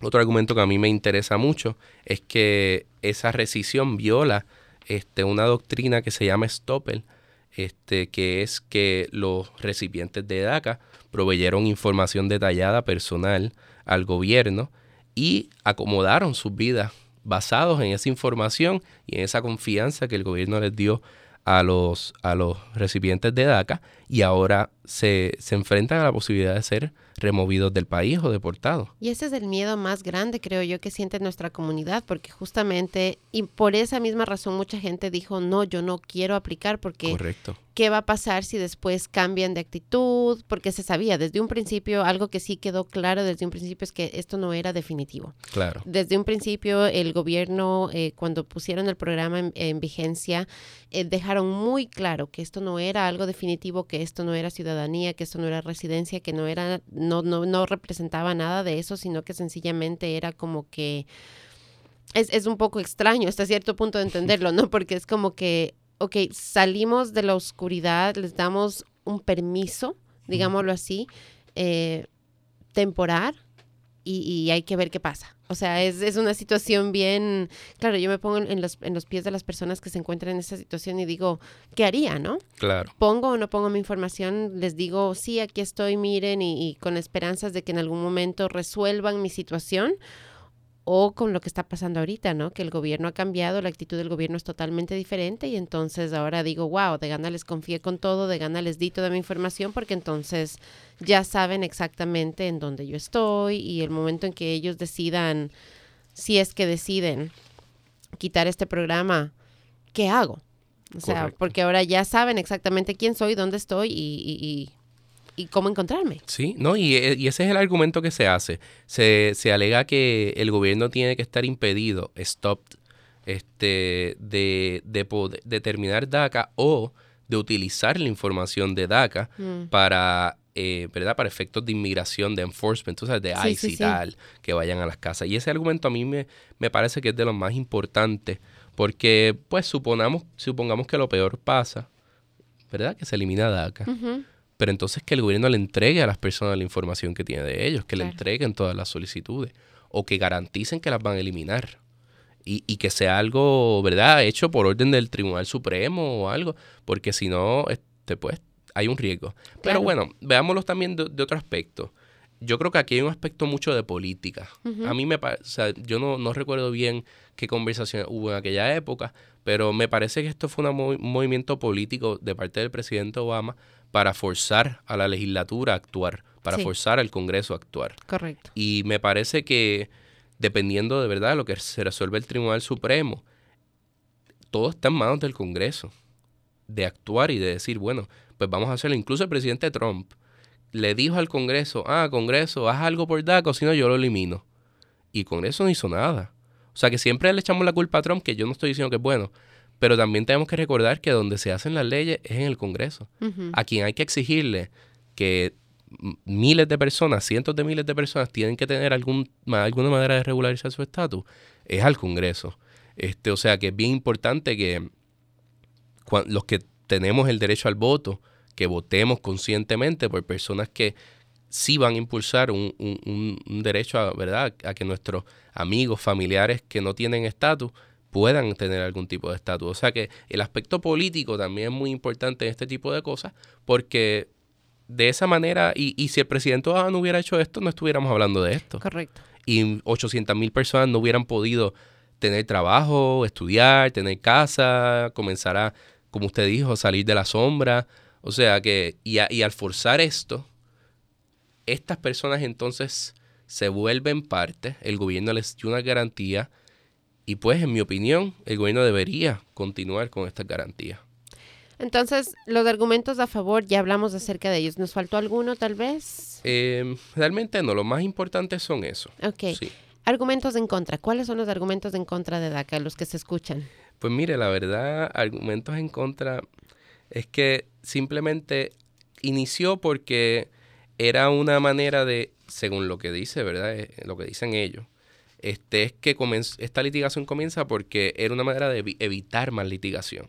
otro argumento que a mí me interesa mucho es que esa rescisión viola este, una doctrina que se llama Stoppel, este, que es que los recipientes de DACA proveyeron información detallada personal al gobierno y acomodaron sus vidas basados en esa información y en esa confianza que el gobierno les dio a los, a los recipientes de DACA y ahora se, se enfrentan a la posibilidad de ser removidos del país o deportados. Y ese es el miedo más grande, creo yo, que siente nuestra comunidad, porque justamente, y por esa misma razón mucha gente dijo, no, yo no quiero aplicar porque Correcto qué va a pasar si después cambian de actitud, porque se sabía desde un principio, algo que sí quedó claro desde un principio es que esto no era definitivo. Claro. Desde un principio el gobierno, eh, cuando pusieron el programa en, vigencia, eh, dejaron muy claro que esto no era algo definitivo, que esto no era ciudadanía, que esto no era residencia, que no era, no, no, no representaba nada de eso, sino que sencillamente era como que es, es un poco extraño hasta cierto punto de (laughs) entenderlo, ¿no? Porque es como que ok, salimos de la oscuridad, les damos un permiso, digámoslo así, eh, temporal, y, hay que ver qué pasa. O sea, es, una situación bien, claro, yo me pongo en los, en los pies de las personas que se encuentran en esa situación y digo, ¿qué haría, no? Claro. Pongo o no pongo mi información, les digo, sí, aquí estoy, miren, y con esperanzas de que en algún momento resuelvan mi situación o con lo que está pasando ahorita, ¿no? Que el gobierno ha cambiado, la actitud del gobierno es totalmente diferente y entonces ahora digo, wow, de gana les confié con todo, de gana les di toda mi información porque entonces ya saben exactamente en dónde yo estoy y el momento en que ellos decidan, si es que deciden quitar este programa, ¿qué hago? O sea, porque ahora ya saben exactamente quién soy, dónde estoy y y cómo encontrarme. Sí, no, y, eh, y, ese es el argumento que se hace. Se, se alega que el gobierno tiene que estar impedido, stopped, este, de, de poder determinar DACA o de utilizar la información de DACA mm. para, eh, ¿verdad? Para efectos de inmigración, de enforcement, sea, de ICE y tal, que vayan a las casas. Y ese argumento a mí me, me parece que es de los más importantes, porque, pues, suponamos, supongamos que lo peor pasa, ¿verdad? Que se elimina DACA pero entonces que el gobierno le entregue a las personas la información que tiene de ellos, que le entreguen todas las solicitudes o que garanticen que las van a eliminar. Y, que sea algo, ¿verdad?, hecho por orden del Tribunal Supremo o algo, porque si no, este, pues hay un riesgo. Pero bueno, veámoslo también de, otro aspecto. Yo creo que aquí hay un aspecto mucho de política. A mí me parece, o sea, yo no, no recuerdo bien qué conversación hubo en aquella época, pero me parece que esto fue un movimiento político de parte del presidente Obama para forzar a la legislatura a actuar, para forzar al Congreso a actuar. Correcto. Y me parece que dependiendo de verdad de lo que se resuelve el Tribunal Supremo, todo está en manos del Congreso, de actuar y de decir, bueno, pues vamos a hacerlo. Incluso el presidente Trump le dijo al Congreso, ah, Congreso, haz algo por DACA, si no yo lo elimino. Y el Congreso no hizo nada. O sea que siempre le echamos la culpa a Trump, que yo no estoy diciendo que es bueno, pero también tenemos que recordar que donde se hacen las leyes es en el Congreso, a quien hay que exigirle que miles de personas, cientos de miles de personas tienen que tener algún, alguna manera de regularizar su estatus, es al Congreso. Este, o sea que es bien importante que los que tenemos el derecho al voto, que votemos conscientemente por personas que sí van a impulsar un, un, un derecho a, ¿verdad? a que nuestros amigos, familiares que no tienen estatus, puedan tener algún tipo de estatus. O sea que el aspecto político también es muy importante en este tipo de cosas porque de esa manera, y, y si el presidente Obama no hubiera hecho esto, no estuviéramos hablando de esto. Correcto. Y 800 mil personas no hubieran podido tener trabajo, estudiar, tener casa, comenzar a, como usted dijo, salir de la sombra. O sea que, y, y al forzar esto, estas personas entonces se vuelven parte, el gobierno les dio una garantía y pues, en mi opinión, el gobierno debería continuar con estas garantías. Entonces, los argumentos a favor, ya hablamos acerca de ellos. ¿Nos faltó alguno tal vez? Eh, realmente no, los más importantes son eso. Ok. Argumentos en contra. ¿Cuáles son los argumentos en contra de DACA, los que se escuchan? Pues mire, la verdad, argumentos en contra es que simplemente inició porque era una manera de, según lo que dice, ¿verdad? Eh, lo que dicen ellos, este, es que esta litigación comienza porque era una manera de evitar más litigación.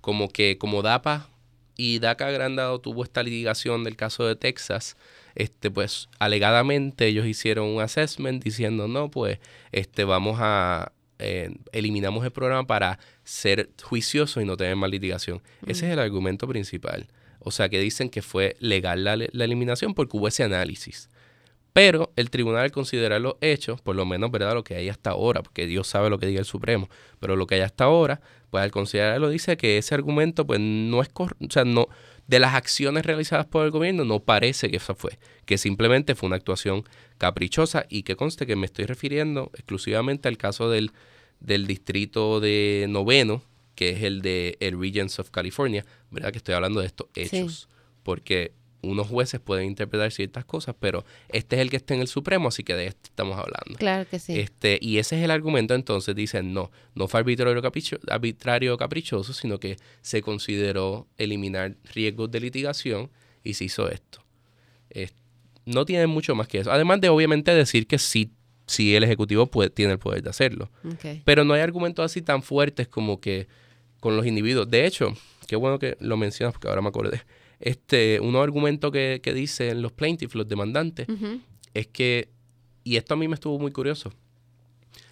Como que como DAPA y DACA Agrandado tuvo esta litigación del caso de Texas, este, pues alegadamente ellos hicieron un assessment diciendo, no, pues este, vamos a, eh, eliminamos el programa para ser juiciosos y no tener más litigación. Ese es el argumento principal. O sea, que dicen que fue legal la, la eliminación porque hubo ese análisis. Pero el tribunal al considerar los hechos, por lo menos, ¿verdad? Lo que hay hasta ahora, porque Dios sabe lo que diga el Supremo, pero lo que hay hasta ahora, pues al considerarlo dice que ese argumento, pues no es, o sea, no, de las acciones realizadas por el gobierno, no parece que eso fue, que simplemente fue una actuación caprichosa y que conste que me estoy refiriendo exclusivamente al caso del, del distrito de noveno, que es el de el Regents of California, ¿verdad? Que estoy hablando de estos hechos, porque unos jueces pueden interpretar ciertas cosas, pero este es el que está en el Supremo, así que de esto estamos hablando. Claro que sí. Este, y ese es el argumento, entonces dicen, no, no fue arbitrario, capricho, arbitrario caprichoso, sino que se consideró eliminar riesgos de litigación y se hizo esto. no tiene mucho más que eso. Además de obviamente decir que sí, sí el Ejecutivo puede, tiene el poder de hacerlo. Pero no hay argumentos así tan fuertes como que con los individuos. De hecho, qué bueno que lo mencionas porque ahora me acordé este, uno argumento que, que dicen los plaintiffs, los demandantes, es que, y esto a mí me estuvo muy curioso,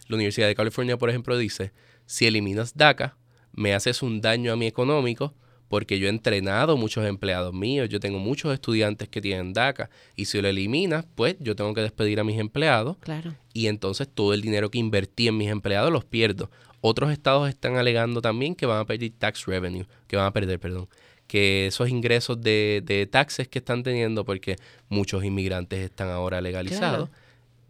la Universidad de California, por ejemplo, dice, si eliminas DACA, me haces un daño a mí económico porque yo he entrenado muchos empleados míos, yo tengo muchos estudiantes que tienen DACA y si lo eliminas, pues yo tengo que despedir a mis empleados claro. y entonces todo el dinero que invertí en mis empleados los pierdo. Otros estados están alegando también que van a perder tax revenue, que van a perder, perdón, que esos ingresos de, de taxes que están teniendo, porque muchos inmigrantes están ahora legalizados,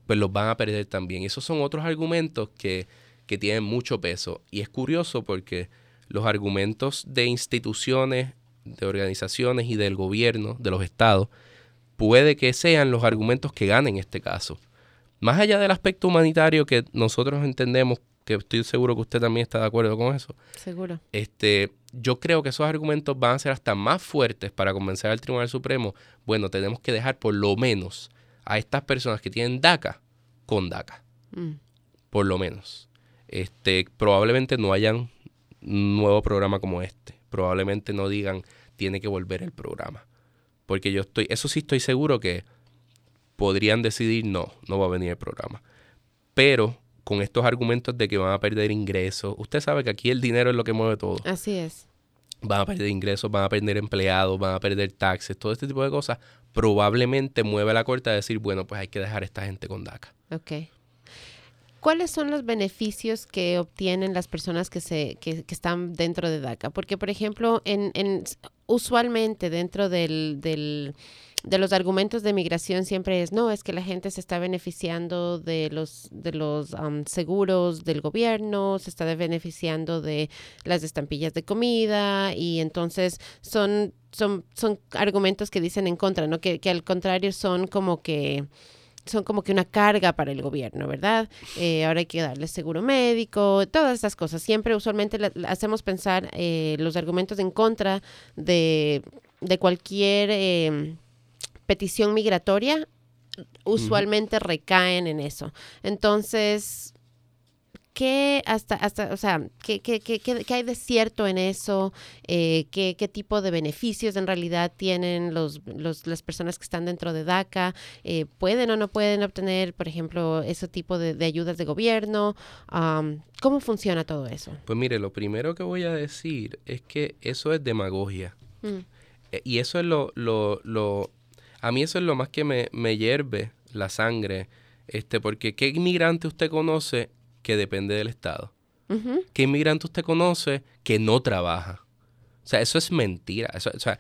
pues los van a perder también. Esos son otros argumentos que, que tienen mucho peso. Y es curioso porque los argumentos de instituciones, de organizaciones y del gobierno, de los estados, puede que sean los argumentos que ganen este caso. Más allá del aspecto humanitario que nosotros entendemos que estoy seguro que usted también está de acuerdo con eso. Seguro. Este, yo creo que esos argumentos van a ser hasta más fuertes para convencer al Tribunal Supremo. Bueno, tenemos que dejar por lo menos a estas personas que tienen DACA con DACA. Mm. Por lo menos. Este, probablemente no hayan un nuevo programa como este. Probablemente no digan tiene que volver el programa. Porque yo estoy, eso sí estoy seguro que podrían decidir no, no va a venir el programa. Pero con estos argumentos de que van a perder ingresos. Usted sabe que aquí el dinero es lo que mueve todo. Así es. Van a perder ingresos, van a perder empleados, van a perder taxes, todo este tipo de cosas. Probablemente mueve la corte a decir, bueno, pues hay que dejar a esta gente con DACA. Ok. ¿Cuáles son los beneficios que obtienen las personas que, se, que, que están dentro de DACA? Porque, por ejemplo, en, en usualmente dentro del, del de los argumentos de migración siempre es, no, es que la gente se está beneficiando de los, de los seguros del gobierno, se está beneficiando de las estampillas de comida y entonces son, son, son argumentos que dicen en contra, ¿no? Que, que al contrario son como que son como que una carga para el gobierno, ¿verdad? Eh, ahora hay que darle seguro médico, todas estas cosas. Siempre usualmente hacemos pensar eh, los argumentos en contra de, de cualquier eh, petición migratoria usualmente recaen en eso. Entonces, ¿qué hasta, hasta, o sea, qué, qué, qué, qué hay de cierto en eso? Eh, ¿qué, tipo de beneficios en realidad tienen los, los, las personas que están dentro de DACA? Eh, ¿Pueden o no pueden obtener, por ejemplo, ese tipo de, ayudas de gobierno? ¿Cómo funciona todo eso? Pues mire, lo primero que voy a decir es que eso es demagogia. Mm. Eh, y eso es lo, lo, lo, a mí eso es lo más que me, me hierve la sangre, este, porque ¿qué inmigrante usted conoce que depende del Estado? ¿Qué inmigrante usted conoce que no trabaja? O sea, eso es mentira. Eso, o sea,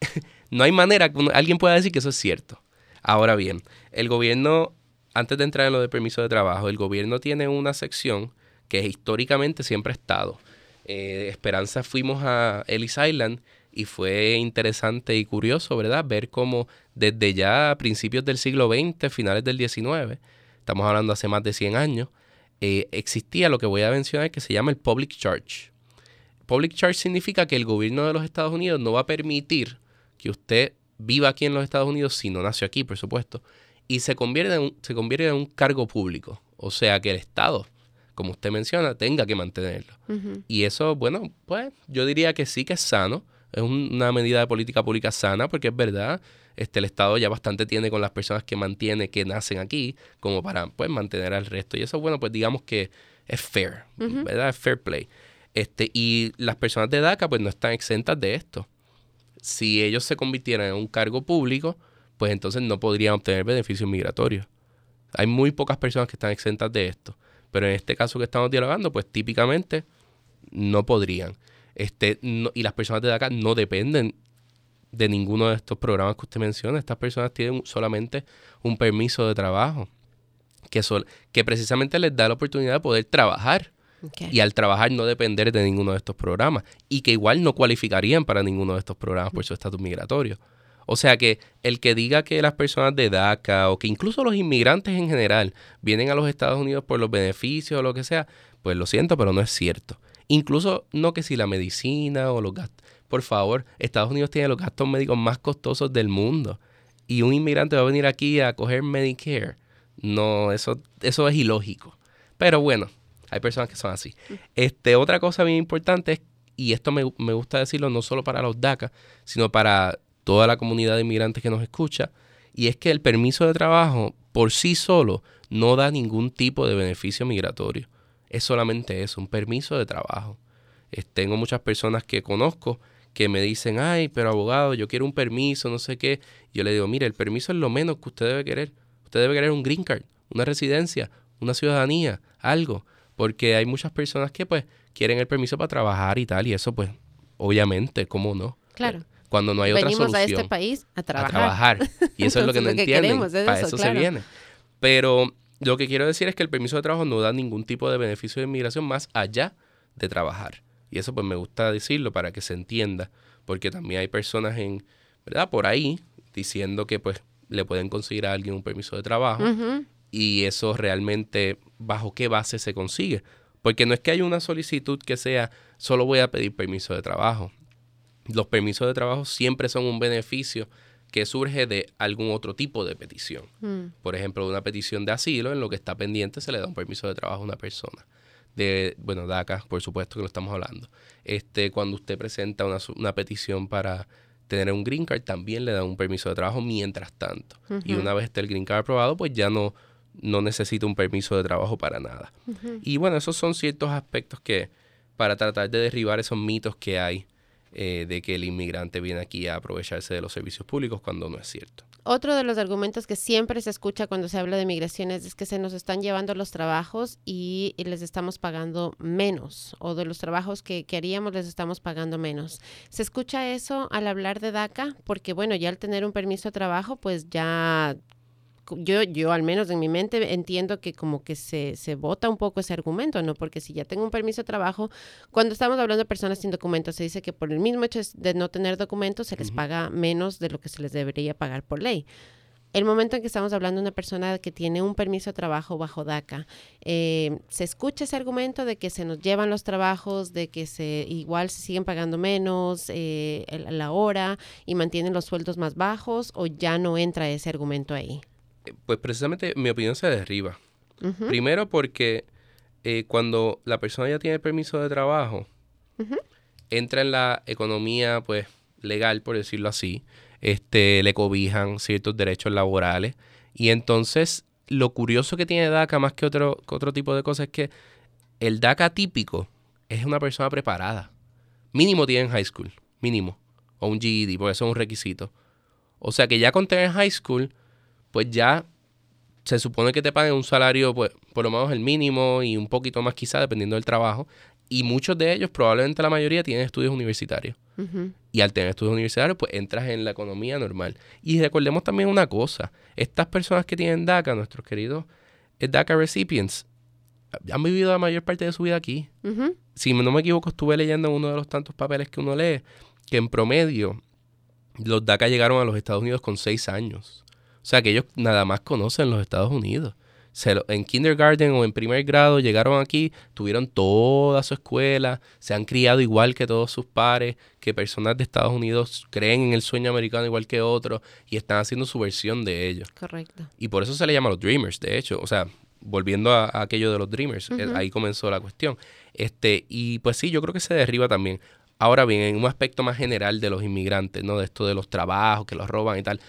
(laughs) no hay manera que alguien pueda decir que eso es cierto. Ahora bien, el gobierno, antes de entrar en lo de permiso de trabajo, el gobierno tiene una sección que históricamente siempre ha estado, Eh, Esperanza fuimos a Ellis Island y fue interesante y curioso, ¿verdad? Ver cómo desde ya principios del siglo XX, finales del XIX, estamos hablando hace más de 100 años, eh, existía lo que voy a mencionar que se llama el Public Charge. Public Charge significa que el gobierno de los Estados Unidos no va a permitir que usted viva aquí en los Estados Unidos si no nació aquí, por supuesto, y se convierte en un, se convierte en un cargo público. O sea que el Estado, como usted menciona, tenga que mantenerlo. Y eso, bueno, pues yo diría que sí que es sano, es una medida de política pública sana, porque es verdad, este, el Estado ya bastante tiene con las personas que mantiene, que nacen aquí, como para pues, mantener al resto. Y eso, bueno, pues digamos que es fair, ¿verdad? Es fair play. Este, y las personas de DACA pues no están exentas de esto. Si ellos se convirtieran en un cargo público, pues entonces no podrían obtener beneficios migratorios. Hay muy pocas personas que están exentas de esto. Pero en este caso que estamos dialogando, pues típicamente no podrían. Este, y las personas de DACA no dependen de ninguno de estos programas que usted menciona. Estas personas tienen solamente un permiso de trabajo que, que precisamente les da la oportunidad de poder trabajar. Y al trabajar no depender de ninguno de estos programas. Y que igual no cualificarían para ninguno de estos programas por su estatus migratorio. O sea que el que diga que las personas de DACA o que incluso los inmigrantes en general vienen a los Estados Unidos por los beneficios o lo que sea, pues lo siento, pero no es cierto. Incluso no que si la medicina o los gastos, por favor, Estados Unidos tiene los gastos médicos más costosos del mundo y un inmigrante va a venir aquí a coger Medicare. No, eso, eso es ilógico. Pero bueno, hay personas que son así. Este, otra cosa bien importante es, y esto me, me gusta decirlo no solo para los DACA, sino para toda la comunidad de inmigrantes que nos escucha, y es que el permiso de trabajo por sí solo no da ningún tipo de beneficio migratorio. Es solamente eso, un permiso de trabajo. tengo muchas personas que conozco que me dicen, ay, pero abogado, yo quiero un permiso, no sé qué. Yo le digo, mire, el permiso es lo menos que usted debe querer. Usted debe querer un green card, una residencia, una ciudadanía, algo. Porque hay muchas personas que pues quieren el permiso para trabajar y tal, y eso pues, obviamente, ¿cómo no? Claro. Cuando no hay otra solución. Venimos a este país a trabajar. A trabajar. Y eso es lo que (laughs) no entienden. para eso, se viene. Pero lo que quiero decir es que el permiso de trabajo no da ningún tipo de beneficio de inmigración más allá de trabajar. Y eso pues me gusta decirlo para que se entienda, porque también hay personas en, ¿verdad? Por ahí diciendo que pues le pueden conseguir a alguien un permiso de trabajo y eso realmente bajo qué base se consigue. Porque no es que haya una solicitud que sea solo voy a pedir permiso de trabajo. Los permisos de trabajo siempre son un beneficio que surge de algún otro tipo de petición. Mm. Por ejemplo, una petición de asilo, en lo que está pendiente se le da un permiso de trabajo a una persona. De, bueno, DACA, por supuesto que lo estamos hablando. Este, cuando usted presenta una, una petición para tener un green card, también le da un permiso de trabajo mientras tanto. Y una vez esté el green card aprobado, pues ya no, no necesita un permiso de trabajo para nada. Y bueno, esos son ciertos aspectos que, para tratar de derribar esos mitos que hay eh, de que el inmigrante viene aquí a aprovecharse de los servicios públicos cuando no es cierto. Otro de los argumentos que siempre se escucha cuando se habla de migraciones es que se nos están llevando los trabajos y les estamos pagando menos, o de los trabajos que queríamos les estamos pagando menos. ¿Se escucha eso al hablar de DACA? Porque bueno, ya al tener un permiso de trabajo, pues ya yo, yo al menos en mi mente entiendo que como que se, se vota un poco ese argumento, ¿no? Porque si ya tengo un permiso de trabajo, cuando estamos hablando de personas sin documentos, se dice que por el mismo hecho de no tener documentos se les paga menos de lo que se les debería pagar por ley. El momento en que estamos hablando de una persona que tiene un permiso de trabajo bajo DACA, eh, se escucha ese argumento de que se nos llevan los trabajos, de que se igual se siguen pagando menos eh, la hora y mantienen los sueldos más bajos, o ya no entra ese argumento ahí pues precisamente mi opinión se derriba. Primero porque eh, cuando la persona ya tiene permiso de trabajo, entra en la economía pues legal, por decirlo así, este, le cobijan ciertos derechos laborales y entonces lo curioso que tiene DACA más que otro, otro tipo de cosas es que el DACA típico es una persona preparada. Mínimo tiene en high school, mínimo. O un GED, porque eso es un requisito. O sea que ya con tener high school, pues ya se supone que te paguen un salario, pues, por lo menos el mínimo y un poquito más quizá, dependiendo del trabajo. Y muchos de ellos, probablemente la mayoría, tienen estudios universitarios. Y al tener estudios universitarios, pues entras en la economía normal. Y recordemos también una cosa, estas personas que tienen DACA, nuestros queridos eh, DACA recipients, han vivido la mayor parte de su vida aquí. Si no me equivoco, estuve leyendo uno de los tantos papeles que uno lee, que en promedio los DACA llegaron a los Estados Unidos con seis años. O sea que ellos nada más conocen los Estados Unidos en kindergarten o en primer grado llegaron aquí, tuvieron toda su escuela, se han criado igual que todos sus pares, que personas de Estados Unidos creen en el sueño americano igual que otros y están haciendo su versión de ellos. Correcto. Y por eso se le llama los Dreamers, de hecho, o sea, volviendo a, aquello de los Dreamers, eh, ahí comenzó la cuestión. Este, y pues sí, yo creo que se derriba también. Ahora bien, en un aspecto más general de los inmigrantes, ¿no? De esto de los trabajos, que los roban y tal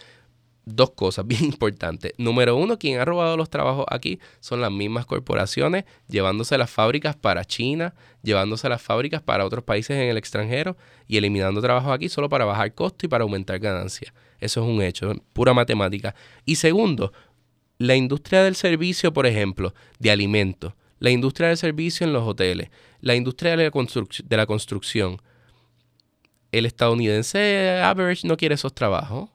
dos cosas (laughs) bien importantes. Número uno, quien ha robado los trabajos aquí son las mismas corporaciones, llevándose las fábricas para China, llevándose las fábricas para otros países en el extranjero y eliminando trabajos aquí solo para bajar costos y para aumentar ganancias. Eso es un hecho, pura matemática. Y segundo, la industria del servicio, por ejemplo, de alimentos, la industria del servicio en los hoteles, la industria de la, de la construcción. El estadounidense average no quiere esos trabajos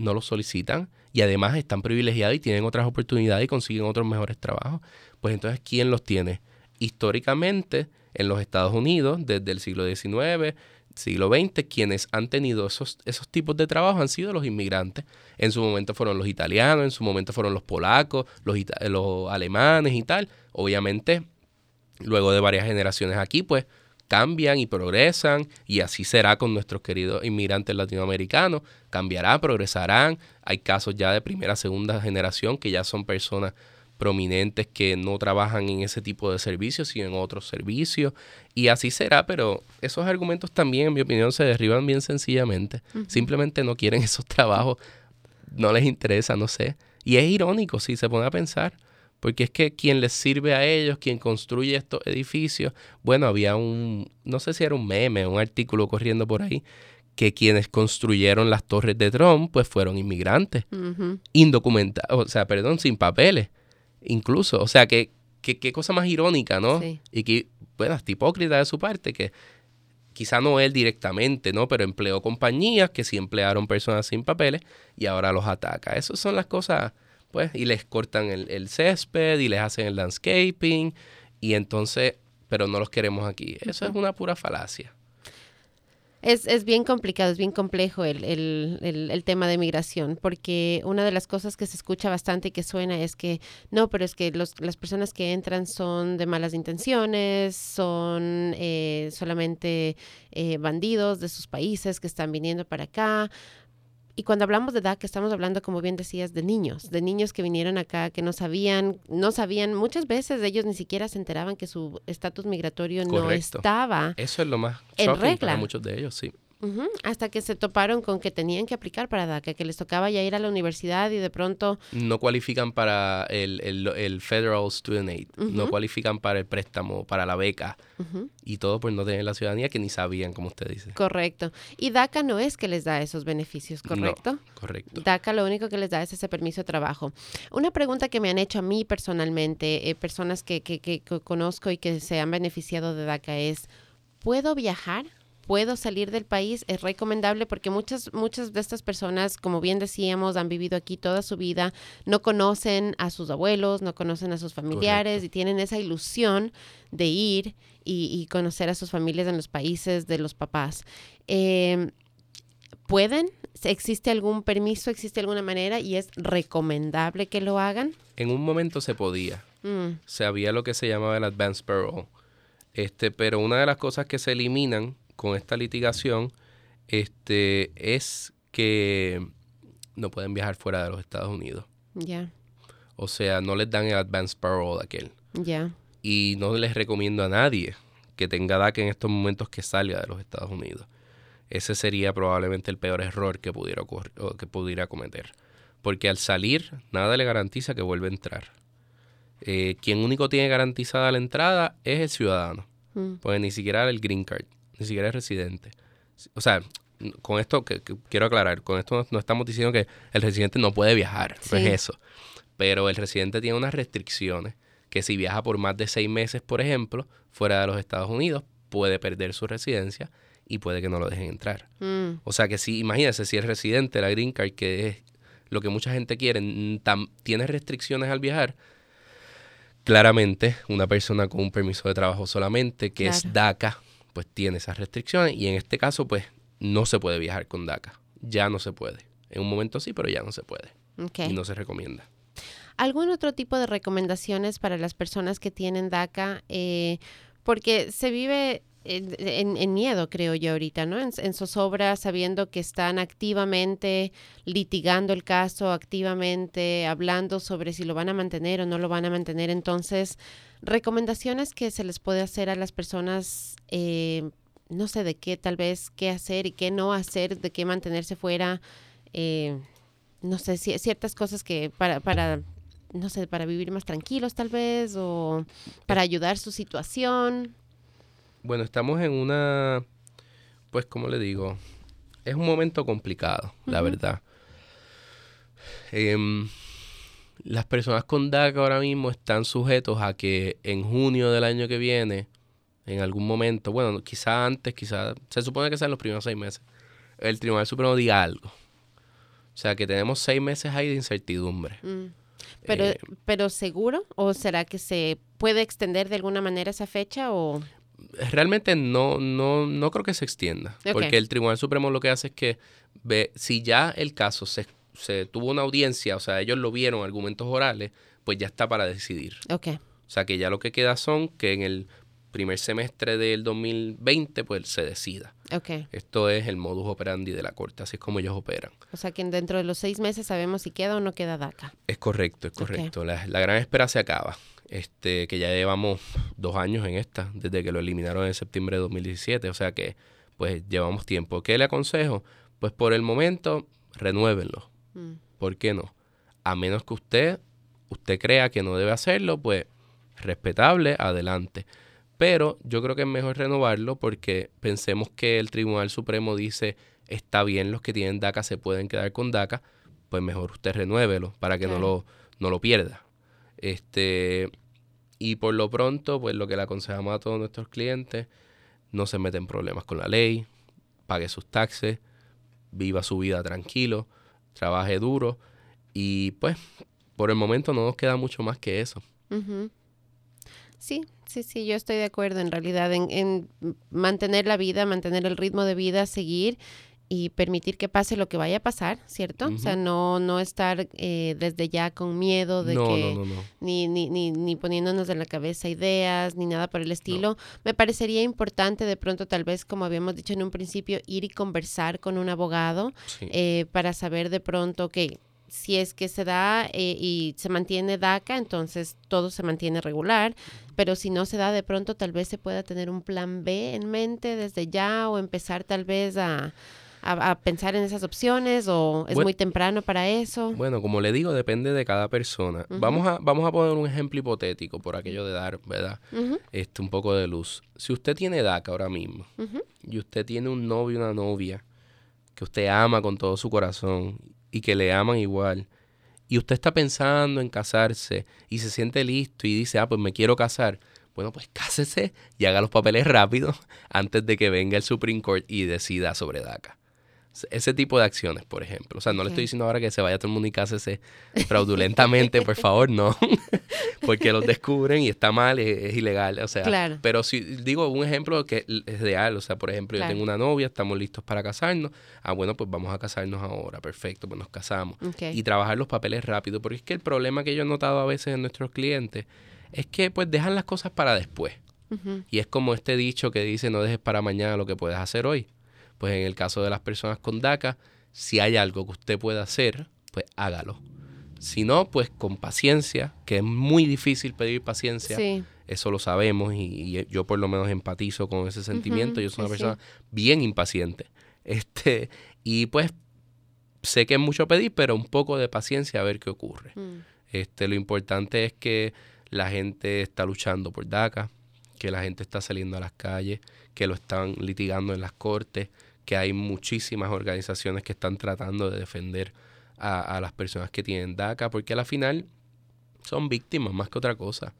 no los solicitan y además están privilegiados y tienen otras oportunidades y consiguen otros mejores trabajos, pues entonces, ¿quién los tiene? Históricamente, en los Estados Unidos, desde el siglo XIX, siglo XX, quienes han tenido esos, esos tipos de trabajo han sido los inmigrantes. En su momento fueron los italianos, en su momento fueron los polacos, los, los alemanes y tal. Obviamente, luego de varias generaciones aquí, pues cambian y progresan y así será con nuestros queridos inmigrantes latinoamericanos. Cambiará, progresarán. Hay casos ya de primera, segunda generación que ya son personas prominentes que no trabajan en ese tipo de servicios, sino en otros servicios. Y así será, pero esos argumentos también, en mi opinión, se derriban bien sencillamente. Simplemente no quieren (laughs) esos trabajos, no les interesa, no sé. Y es irónico si se pone a pensar porque es que quien les sirve a ellos, quien construye estos edificios, bueno, había un, no sé si era un meme, un artículo corriendo por ahí, que quienes construyeron las torres de Trump, pues fueron inmigrantes, indocumentados, o sea, perdón, sin papeles, incluso. O sea, que, qué cosa más irónica, ¿no? Y que, bueno, hasta hipócrita de su parte, que quizá no él directamente, ¿no? Pero empleó compañías que sí emplearon personas sin papeles y ahora los ataca. Esas son las cosas pues, y les cortan el, césped y les hacen el landscaping y entonces, pero no los queremos aquí. Eso es una pura falacia. Es, es, bien complicado, es bien complejo el, el, el, tema de migración, porque una de las cosas que se escucha bastante y que suena es que no, pero es que los, las personas que entran son de malas intenciones, son eh, solamente eh, bandidos de sus países que están viniendo para acá, y cuando hablamos de DACA, estamos hablando, como bien decías, de niños, de niños que vinieron acá, que no sabían, no sabían, muchas veces ellos ni siquiera se enteraban que su estatus migratorio no estaba. Eso es lo más en regla. para muchos de ellos, sí. Hasta que se toparon con que tenían que aplicar para DACA, que les tocaba ya ir a la universidad y de pronto... No cualifican para el, el, Federal Student Aid, no cualifican para el préstamo, para la beca y todo por no tener la ciudadanía que ni sabían, como usted dice. Correcto. Y DACA no es que les da esos beneficios, ¿correcto? correcto. DACA lo único que les da es ese permiso de trabajo. Una pregunta que me han hecho a mí personalmente, eh, personas que, que, que conozco y que se han beneficiado de DACA es, ¿puedo viajar? Puedo salir del país es recomendable porque muchas, muchas de estas personas, como bien decíamos, han vivido aquí toda su vida, no conocen a sus abuelos, no conocen a sus familiares y tienen esa ilusión de ir y, conocer a sus familias en los países de los papás. Em, ¿Pueden? ¿Existe algún permiso? ¿Existe alguna manera? ¿Y es recomendable que lo hagan? En un momento se podía. Mm. Se había lo que se llamaba el advance parole. Este, pero una de las cosas que se eliminan con esta litigación este, es que no pueden viajar fuera de los Estados Unidos. Ya. O sea, no les dan el advance parole aquel. Ya. Y no les recomiendo a nadie que tenga DACA en estos momentos que salga de los Estados Unidos. Ese sería probablemente el peor error que pudiera ocurrir, o que pudiera cometer. Porque al salir, nada le garantiza que vuelva a entrar. Eh, quien único tiene garantizada la entrada es el ciudadano. Mm. Pues ni siquiera el green card ni siquiera es residente. O sea, con esto que, quiero aclarar, con esto no, estamos diciendo que el residente no puede viajar, no es eso. Pero el residente tiene unas restricciones que si viaja por más de seis meses, por ejemplo, fuera de los Estados Unidos, puede perder su residencia y puede que no lo dejen entrar. Mm. O sea que si, imagínense, si es residente, la green card, que es lo que mucha gente quiere, tiene restricciones al viajar, claramente una persona con un permiso de trabajo solamente, que es DACA, pues tiene esas restricciones y en este caso pues no se puede viajar con DACA, ya no se puede. En un momento sí, pero ya no se puede. Y no se recomienda. ¿Algún otro tipo de recomendaciones para las personas que tienen DACA? Eh, porque se vive en, miedo, creo yo, ahorita, ¿no? En, en, zozobra, sabiendo que están activamente litigando el caso, activamente hablando sobre si lo van a mantener o no lo van a mantener. Entonces, recomendaciones que se les puede hacer a las personas, eh, no sé de qué, tal vez, qué hacer y qué no hacer, de qué mantenerse fuera, eh, no sé, ciertas cosas que para, para, no sé, para vivir más tranquilos tal vez, o para ayudar su situación. Bueno, estamos en una, pues, como le digo, es un momento complicado, la verdad. Em, las personas con DACA ahora mismo están sujetos a que en junio del año que viene, en algún momento, bueno, quizá antes, quizá, se supone que sean los primeros seis meses, el Tribunal Supremo diga algo. O sea, que tenemos seis meses ahí de incertidumbre. Mm. Pero, eh, pero seguro, o será que se puede extender de alguna manera esa fecha o realmente no, no, no creo que se extienda. Porque el Tribunal Supremo lo que hace es que ve, si ya el caso se, se, tuvo una audiencia, o sea, ellos lo vieron, argumentos orales, pues ya está para decidir. Okay. O sea, que ya lo que queda son que en el primer semestre del 2020, pues se decida. Okay. Esto es el modus operandi de la Corte, así es como ellos operan. O sea, que dentro de los seis meses sabemos si queda o no queda DACA. Es correcto, es correcto. La, la gran espera se acaba este, que ya llevamos dos años en esta, desde que lo eliminaron en septiembre de 2017, o sea que pues llevamos tiempo. ¿Qué le aconsejo? Pues por el momento, renuévenlo. Mm. ¿Por qué no? A menos que usted, usted crea que no debe hacerlo, pues respetable, adelante. Pero yo creo que es mejor renovarlo porque pensemos que el Tribunal Supremo dice, está bien, los que tienen DACA se pueden quedar con DACA, pues mejor usted renuévelo para que no, lo, no lo pierda. Este, y por lo pronto, pues lo que le aconsejamos a todos nuestros clientes, no se meten problemas con la ley, pague sus taxes, viva su vida tranquilo, trabaje duro y pues por el momento no nos queda mucho más que eso. Sí, sí, sí, yo estoy de acuerdo en realidad en, en mantener la vida, mantener el ritmo de vida, seguir y permitir que pase lo que vaya a pasar, ¿cierto? O sea, no, no estar eh, desde ya con miedo de que ni, ni, ni, ni, poniéndonos en la cabeza ideas, ni nada por el estilo. Me parecería importante de pronto, tal vez, como habíamos dicho en un principio, ir y conversar con un abogado eh, para saber de pronto que si es que se da eh, y se mantiene DACA, entonces todo se mantiene regular, pero si no se da de pronto, tal vez se pueda tener un plan B en mente desde ya o empezar tal vez a a, pensar en esas opciones o es muy temprano para eso? Bueno, como le digo, depende de cada persona. vamos, a, vamos a poner un ejemplo hipotético por aquello de dar, ¿verdad? este, un poco de luz. Si usted tiene DACA ahora mismo y usted tiene un novio o una novia que usted ama con todo su corazón y que le aman igual, y usted está pensando en casarse y se siente listo y dice, ah, pues me quiero casar, bueno, pues (laughs) cásese y haga los papeles rápido antes de que venga el Supreme Court y decida sobre DACA. Ese tipo de acciones, por ejemplo. O sea, no le estoy diciendo ahora que se vaya todo el mundo y cásese fraudulentamente, por (laughs) favor, no. (laughs) Porque los descubren y está mal, es, ilegal. O sea, pero si digo un ejemplo que es real, o sea, por ejemplo, yo tengo una novia, estamos listos para casarnos. Ah, bueno, pues vamos a casarnos ahora, perfecto, pues nos casamos. Y trabajar los papeles rápido, porque es que el problema que yo he notado a veces en nuestros clientes es que pues dejan las cosas para después. Y es como este dicho que dice, no dejes para mañana lo que puedes hacer hoy pues en el caso de las personas con DACA, si hay algo que usted pueda hacer, pues hágalo. Si no, pues con paciencia, que es muy difícil pedir paciencia. Eso lo sabemos y, yo por lo menos empatizo con ese sentimiento. yo soy una persona bien impaciente. Este, y pues sé que es mucho pedir, pero un poco de paciencia a ver qué ocurre. Mm. Este, lo importante es que la gente está luchando por DACA, que la gente está saliendo a las calles, que lo están litigando en las cortes, que hay muchísimas organizaciones que están tratando de defender a, las personas que tienen DACA, porque a la final son víctimas más que otra cosa.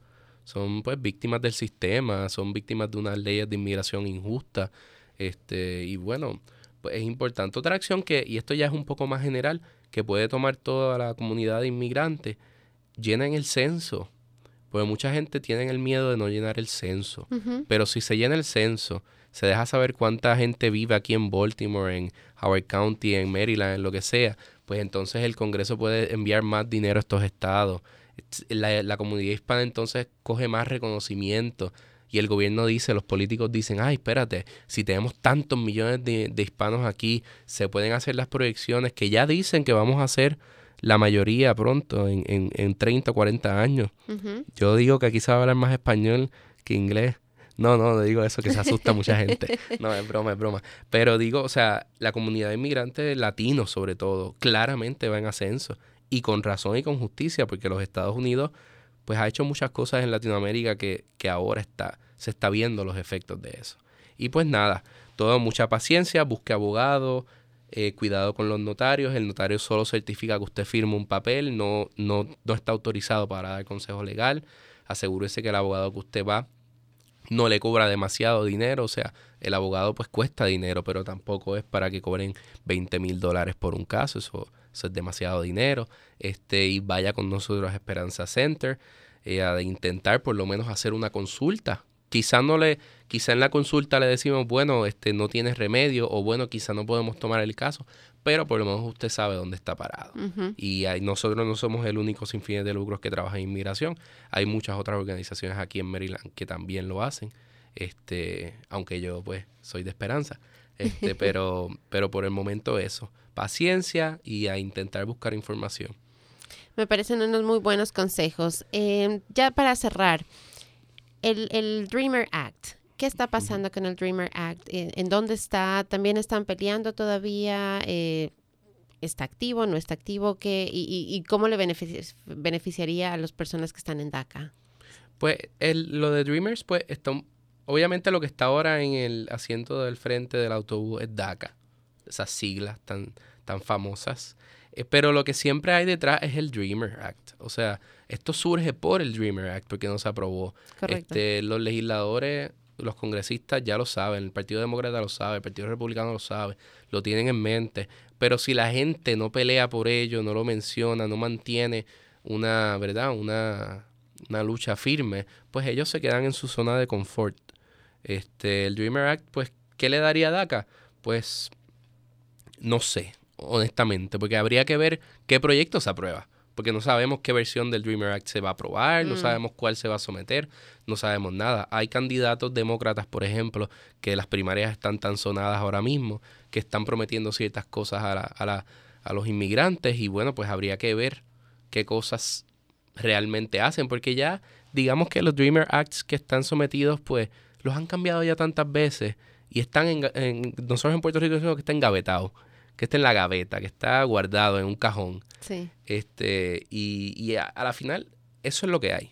Son pues víctimas del sistema, son víctimas de unas leyes de inmigración injusta. Este, y bueno, pues es importante. Otra acción que, y esto ya es un poco más general, que puede tomar toda la comunidad de inmigrantes, llenen el censo Porque mucha gente tiene el miedo de no llenar el censo. Pero si se llena el censo, se deja saber cuánta gente vive aquí en Baltimore, en Howard County, en Maryland, en lo que sea, pues entonces el Congreso puede enviar más dinero a estos estados. La, la comunidad hispana entonces coge más reconocimiento y el gobierno dice, los políticos dicen, ay, espérate, si tenemos tantos millones de, hispanos aquí, se pueden hacer las proyecciones que ya dicen que vamos a hacer la mayoría pronto, en, en, en 30 o 40 años. Yo digo que aquí se va a hablar más español que inglés. No, no, no digo eso, que se asusta mucha gente. (laughs) No, es broma, es broma. Pero digo, o sea, la comunidad de inmigrantes latinos, sobre todo, claramente va en ascenso. Y con razón y con justicia, porque los Estados Unidos pues ha hecho muchas cosas en Latinoamérica que, ahora está, se está viendo los efectos de eso. Y pues nada, todo mucha paciencia, busque abogado, eh, cuidado con los notarios, el notario solo certifica que usted firma un papel, no, no, no está autorizado para dar consejo legal, asegúrese que el abogado que usted va no le cobra demasiado dinero, o sea, el abogado pues cuesta dinero, pero tampoco es para que cobren 20 mil dólares por un caso, eso es demasiado dinero, este, y vaya con nosotros a Esperanza Center eh, a intentar por lo menos hacer una consulta. Quizá no le, quizá en la consulta le decimos, bueno, este no tienes remedio, o bueno, quizá no podemos tomar el caso, pero por lo menos usted sabe dónde está parado. Y nosotros no somos el único sin fines de lucros que trabaja en inmigración. Hay muchas otras organizaciones aquí en Maryland que también lo hacen. Este, aunque yo pues soy de esperanza. Este, (laughs) pero, pero por el momento eso paciencia y a intentar buscar información. Me parecen unos muy buenos consejos. Em, ya para cerrar, el, Dreamer Act. ¿Qué está pasando con el Dreamer Act? ¿En dónde está? ¿También están peleando todavía? Eh, ¿Está activo? ¿No está activo? ¿Qué, y, cómo le beneficiaría a las personas que están en DACA? Pues el, lo de Dreamers, pues está, obviamente lo que está ahora en el asiento del frente del autobús es DACA esas siglas tan, tan famosas. Eh, pero lo que siempre hay detrás es el Dreamer Act. O sea, esto surge por el Dreamer Act porque no se aprobó. Este, los legisladores, los congresistas ya lo saben, el Partido Demócrata lo sabe, el Partido Republicano lo sabe, lo tienen en mente. Pero si la gente no pelea por ello, no lo menciona, no mantiene una, ¿verdad? Una, una lucha firme, pues ellos se quedan en su zona de confort. Este, el Dreamer Act, pues, ¿qué le daría a DACA? Pues no sé, honestamente, porque habría que ver qué proyecto se aprueba. Porque no sabemos qué versión del Dreamer Act se va a aprobar, no mm. sabemos cuál se va a someter, no sabemos nada. Hay candidatos demócratas, por ejemplo, que las primarias están tan sonadas ahora mismo, que están prometiendo ciertas cosas a, a, a los inmigrantes y bueno, pues habría que ver qué cosas realmente hacen, porque ya digamos que los Dreamer Acts que están sometidos, pues los han cambiado ya tantas veces y están en, nosotros en Puerto Rico decimos que está engavetado que está en la gaveta, que está guardado en un cajón. Sí. Este, y, a, la final, eso es lo que hay.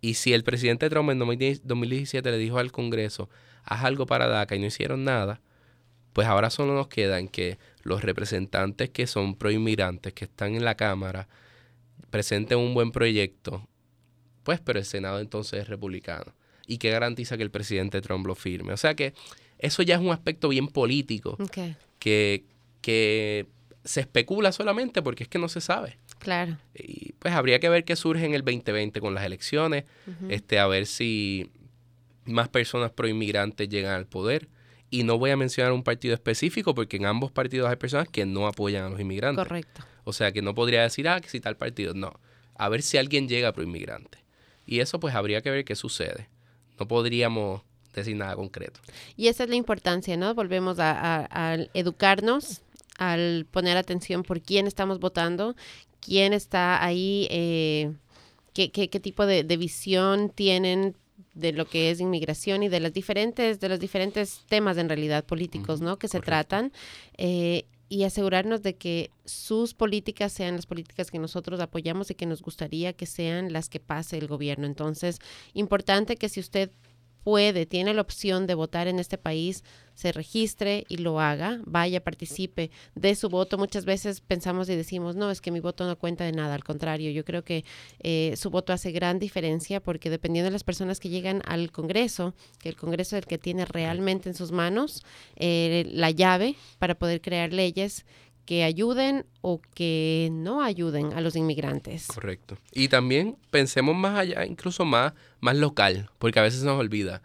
Y si el presidente Trump en 2017 le dijo al Congreso, haz algo para DACA y no hicieron nada, pues ahora solo nos quedan que los representantes que son proinmigrantes, que están en la Cámara, presenten un buen proyecto, pues pero el Senado entonces es republicano. ¿Y que garantiza que el presidente Trump lo firme? O sea que eso ya es un aspecto bien político que, que se especula solamente porque es que no se sabe. Claro. Y pues habría que ver qué surge en el 2020 con las elecciones, este, a ver si más personas pro-inmigrantes llegan al poder. Y no voy a mencionar un partido específico porque en ambos partidos hay personas que no apoyan a los inmigrantes. Correcto. O sea que no podría decir, ah, que si tal partido. No. A ver si alguien llega pro-inmigrante. Y eso pues habría que ver qué sucede. No podríamos decir nada concreto. Y esa es la importancia, ¿no? Volvemos a, a educarnos al poner atención por quién estamos votando, quién está ahí, eh, qué, qué, tipo de, visión tienen de lo que es inmigración y de las diferentes, de los diferentes temas en realidad políticos, ¿no? Que se tratan. Eh, y asegurarnos de que sus políticas sean las políticas que nosotros apoyamos y que nos gustaría que sean las que pase el gobierno. Entonces, importante que si usted puede, tiene la opción de votar en este país, se registre y lo haga, vaya, participe de su voto. Muchas veces pensamos y decimos, no, es que mi voto no cuenta de nada, al contrario, yo creo que eh, su voto hace gran diferencia porque dependiendo de las personas que llegan al Congreso, que el Congreso es el que tiene realmente en sus manos eh, la llave para poder crear leyes que ayuden o que no ayuden a los inmigrantes. Correcto. Y también pensemos más allá, incluso más, más local, porque a veces se nos olvida.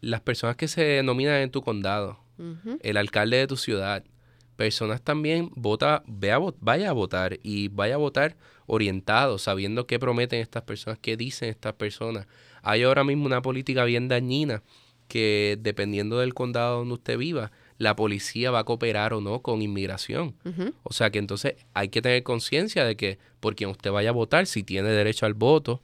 Las personas que se nominan en tu condado, el alcalde de tu ciudad, personas también vota, vea, vaya a votar y vaya a votar orientado, sabiendo qué prometen estas personas, qué dicen estas personas. Hay ahora mismo una política bien dañina que dependiendo del condado donde usted viva, la policía va a cooperar o no con inmigración. O sea que entonces hay que tener conciencia de que por quien usted vaya a votar, si tiene derecho al voto,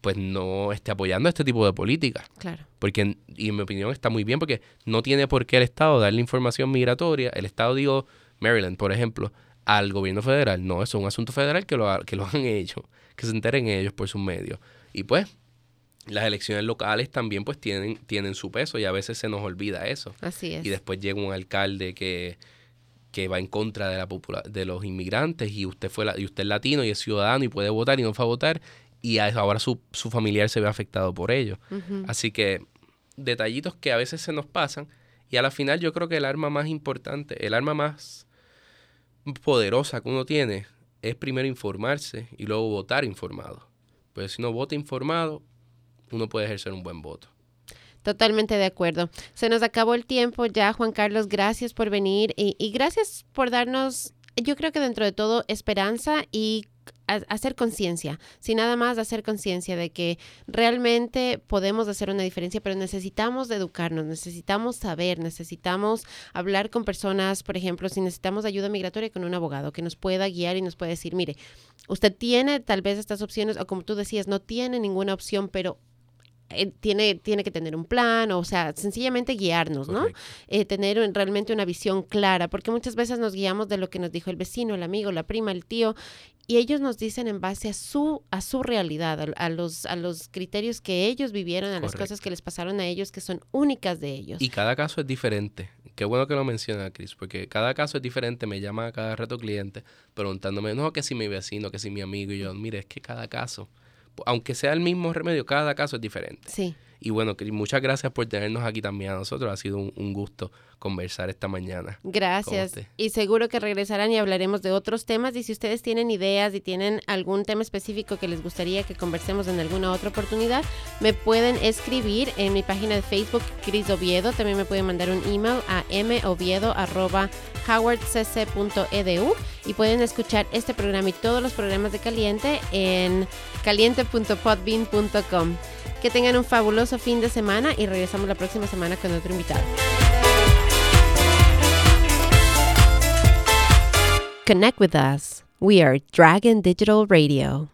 pues no esté apoyando este tipo de políticas. Claro. Porque, y en mi opinión está muy bien, porque no tiene por qué el Estado darle información migratoria. El Estado, digo, Maryland, por ejemplo, al gobierno federal. No, eso es un asunto federal que lo, que lo han (laughs) hecho, que se enteren ellos por sus medios. Y pues, las elecciones locales también pues tienen, tienen su peso y a veces se nos olvida eso. Así es. Y después llega un alcalde que, que va en contra de la de los inmigrantes y usted fue y usted es latino y es ciudadano y puede votar y no fue a votar y ahora su, su familiar se ve afectado por ello. Así que detallitos que a veces se nos pasan y a la final yo creo que el arma más importante, el arma más poderosa que uno tiene es primero informarse y luego votar informado. Pues si no vota informado, uno puede ejercer un buen voto. Totalmente de acuerdo. Se nos acabó el tiempo ya, Juan Carlos. Gracias por venir y, gracias por darnos, yo creo que dentro de todo, esperanza y hacer conciencia, sin nada más hacer conciencia de que realmente podemos hacer una diferencia, pero necesitamos educarnos, necesitamos saber, necesitamos hablar con personas, por ejemplo, si necesitamos ayuda migratoria con un abogado que nos pueda guiar y nos pueda decir, mire, usted tiene tal vez estas opciones o como tú decías, no tiene ninguna opción, pero eh, tiene, tiene que tener un plan, o sea, sencillamente guiarnos, ¿no? Eh, tener realmente una visión clara, porque muchas veces nos guiamos de lo que nos dijo el vecino, el amigo, la prima, el tío, y ellos nos dicen en base a su, a su realidad, a, los, a los criterios que ellos vivieron, a las cosas que les pasaron a ellos, que son únicas de ellos. Y cada caso es diferente. Qué bueno que lo menciona, Chris, porque cada caso es diferente. Me llama a cada rato cliente preguntándome, no, que si mi vecino, que si mi amigo, y yo, mire, es que cada caso aunque sea el mismo remedio, cada caso es diferente. Sí. Y bueno, muchas gracias por tenernos aquí también a nosotros. Ha sido un, gusto conversar esta mañana. Gracias. Y seguro que regresarán y hablaremos de otros temas. Y si ustedes tienen ideas y tienen algún tema específico que les gustaría que conversemos en alguna otra oportunidad, me pueden escribir en mi página de Facebook, Cris Oviedo. También me pueden mandar un email a moviedo.howardcc.edu y pueden escuchar este programa y todos los programas de Caliente en caliente.podbean.com. Que tengan un fabuloso fin de semana y regresamos la próxima semana con otro invitado. Connect with us. We are Dragon Digital Radio.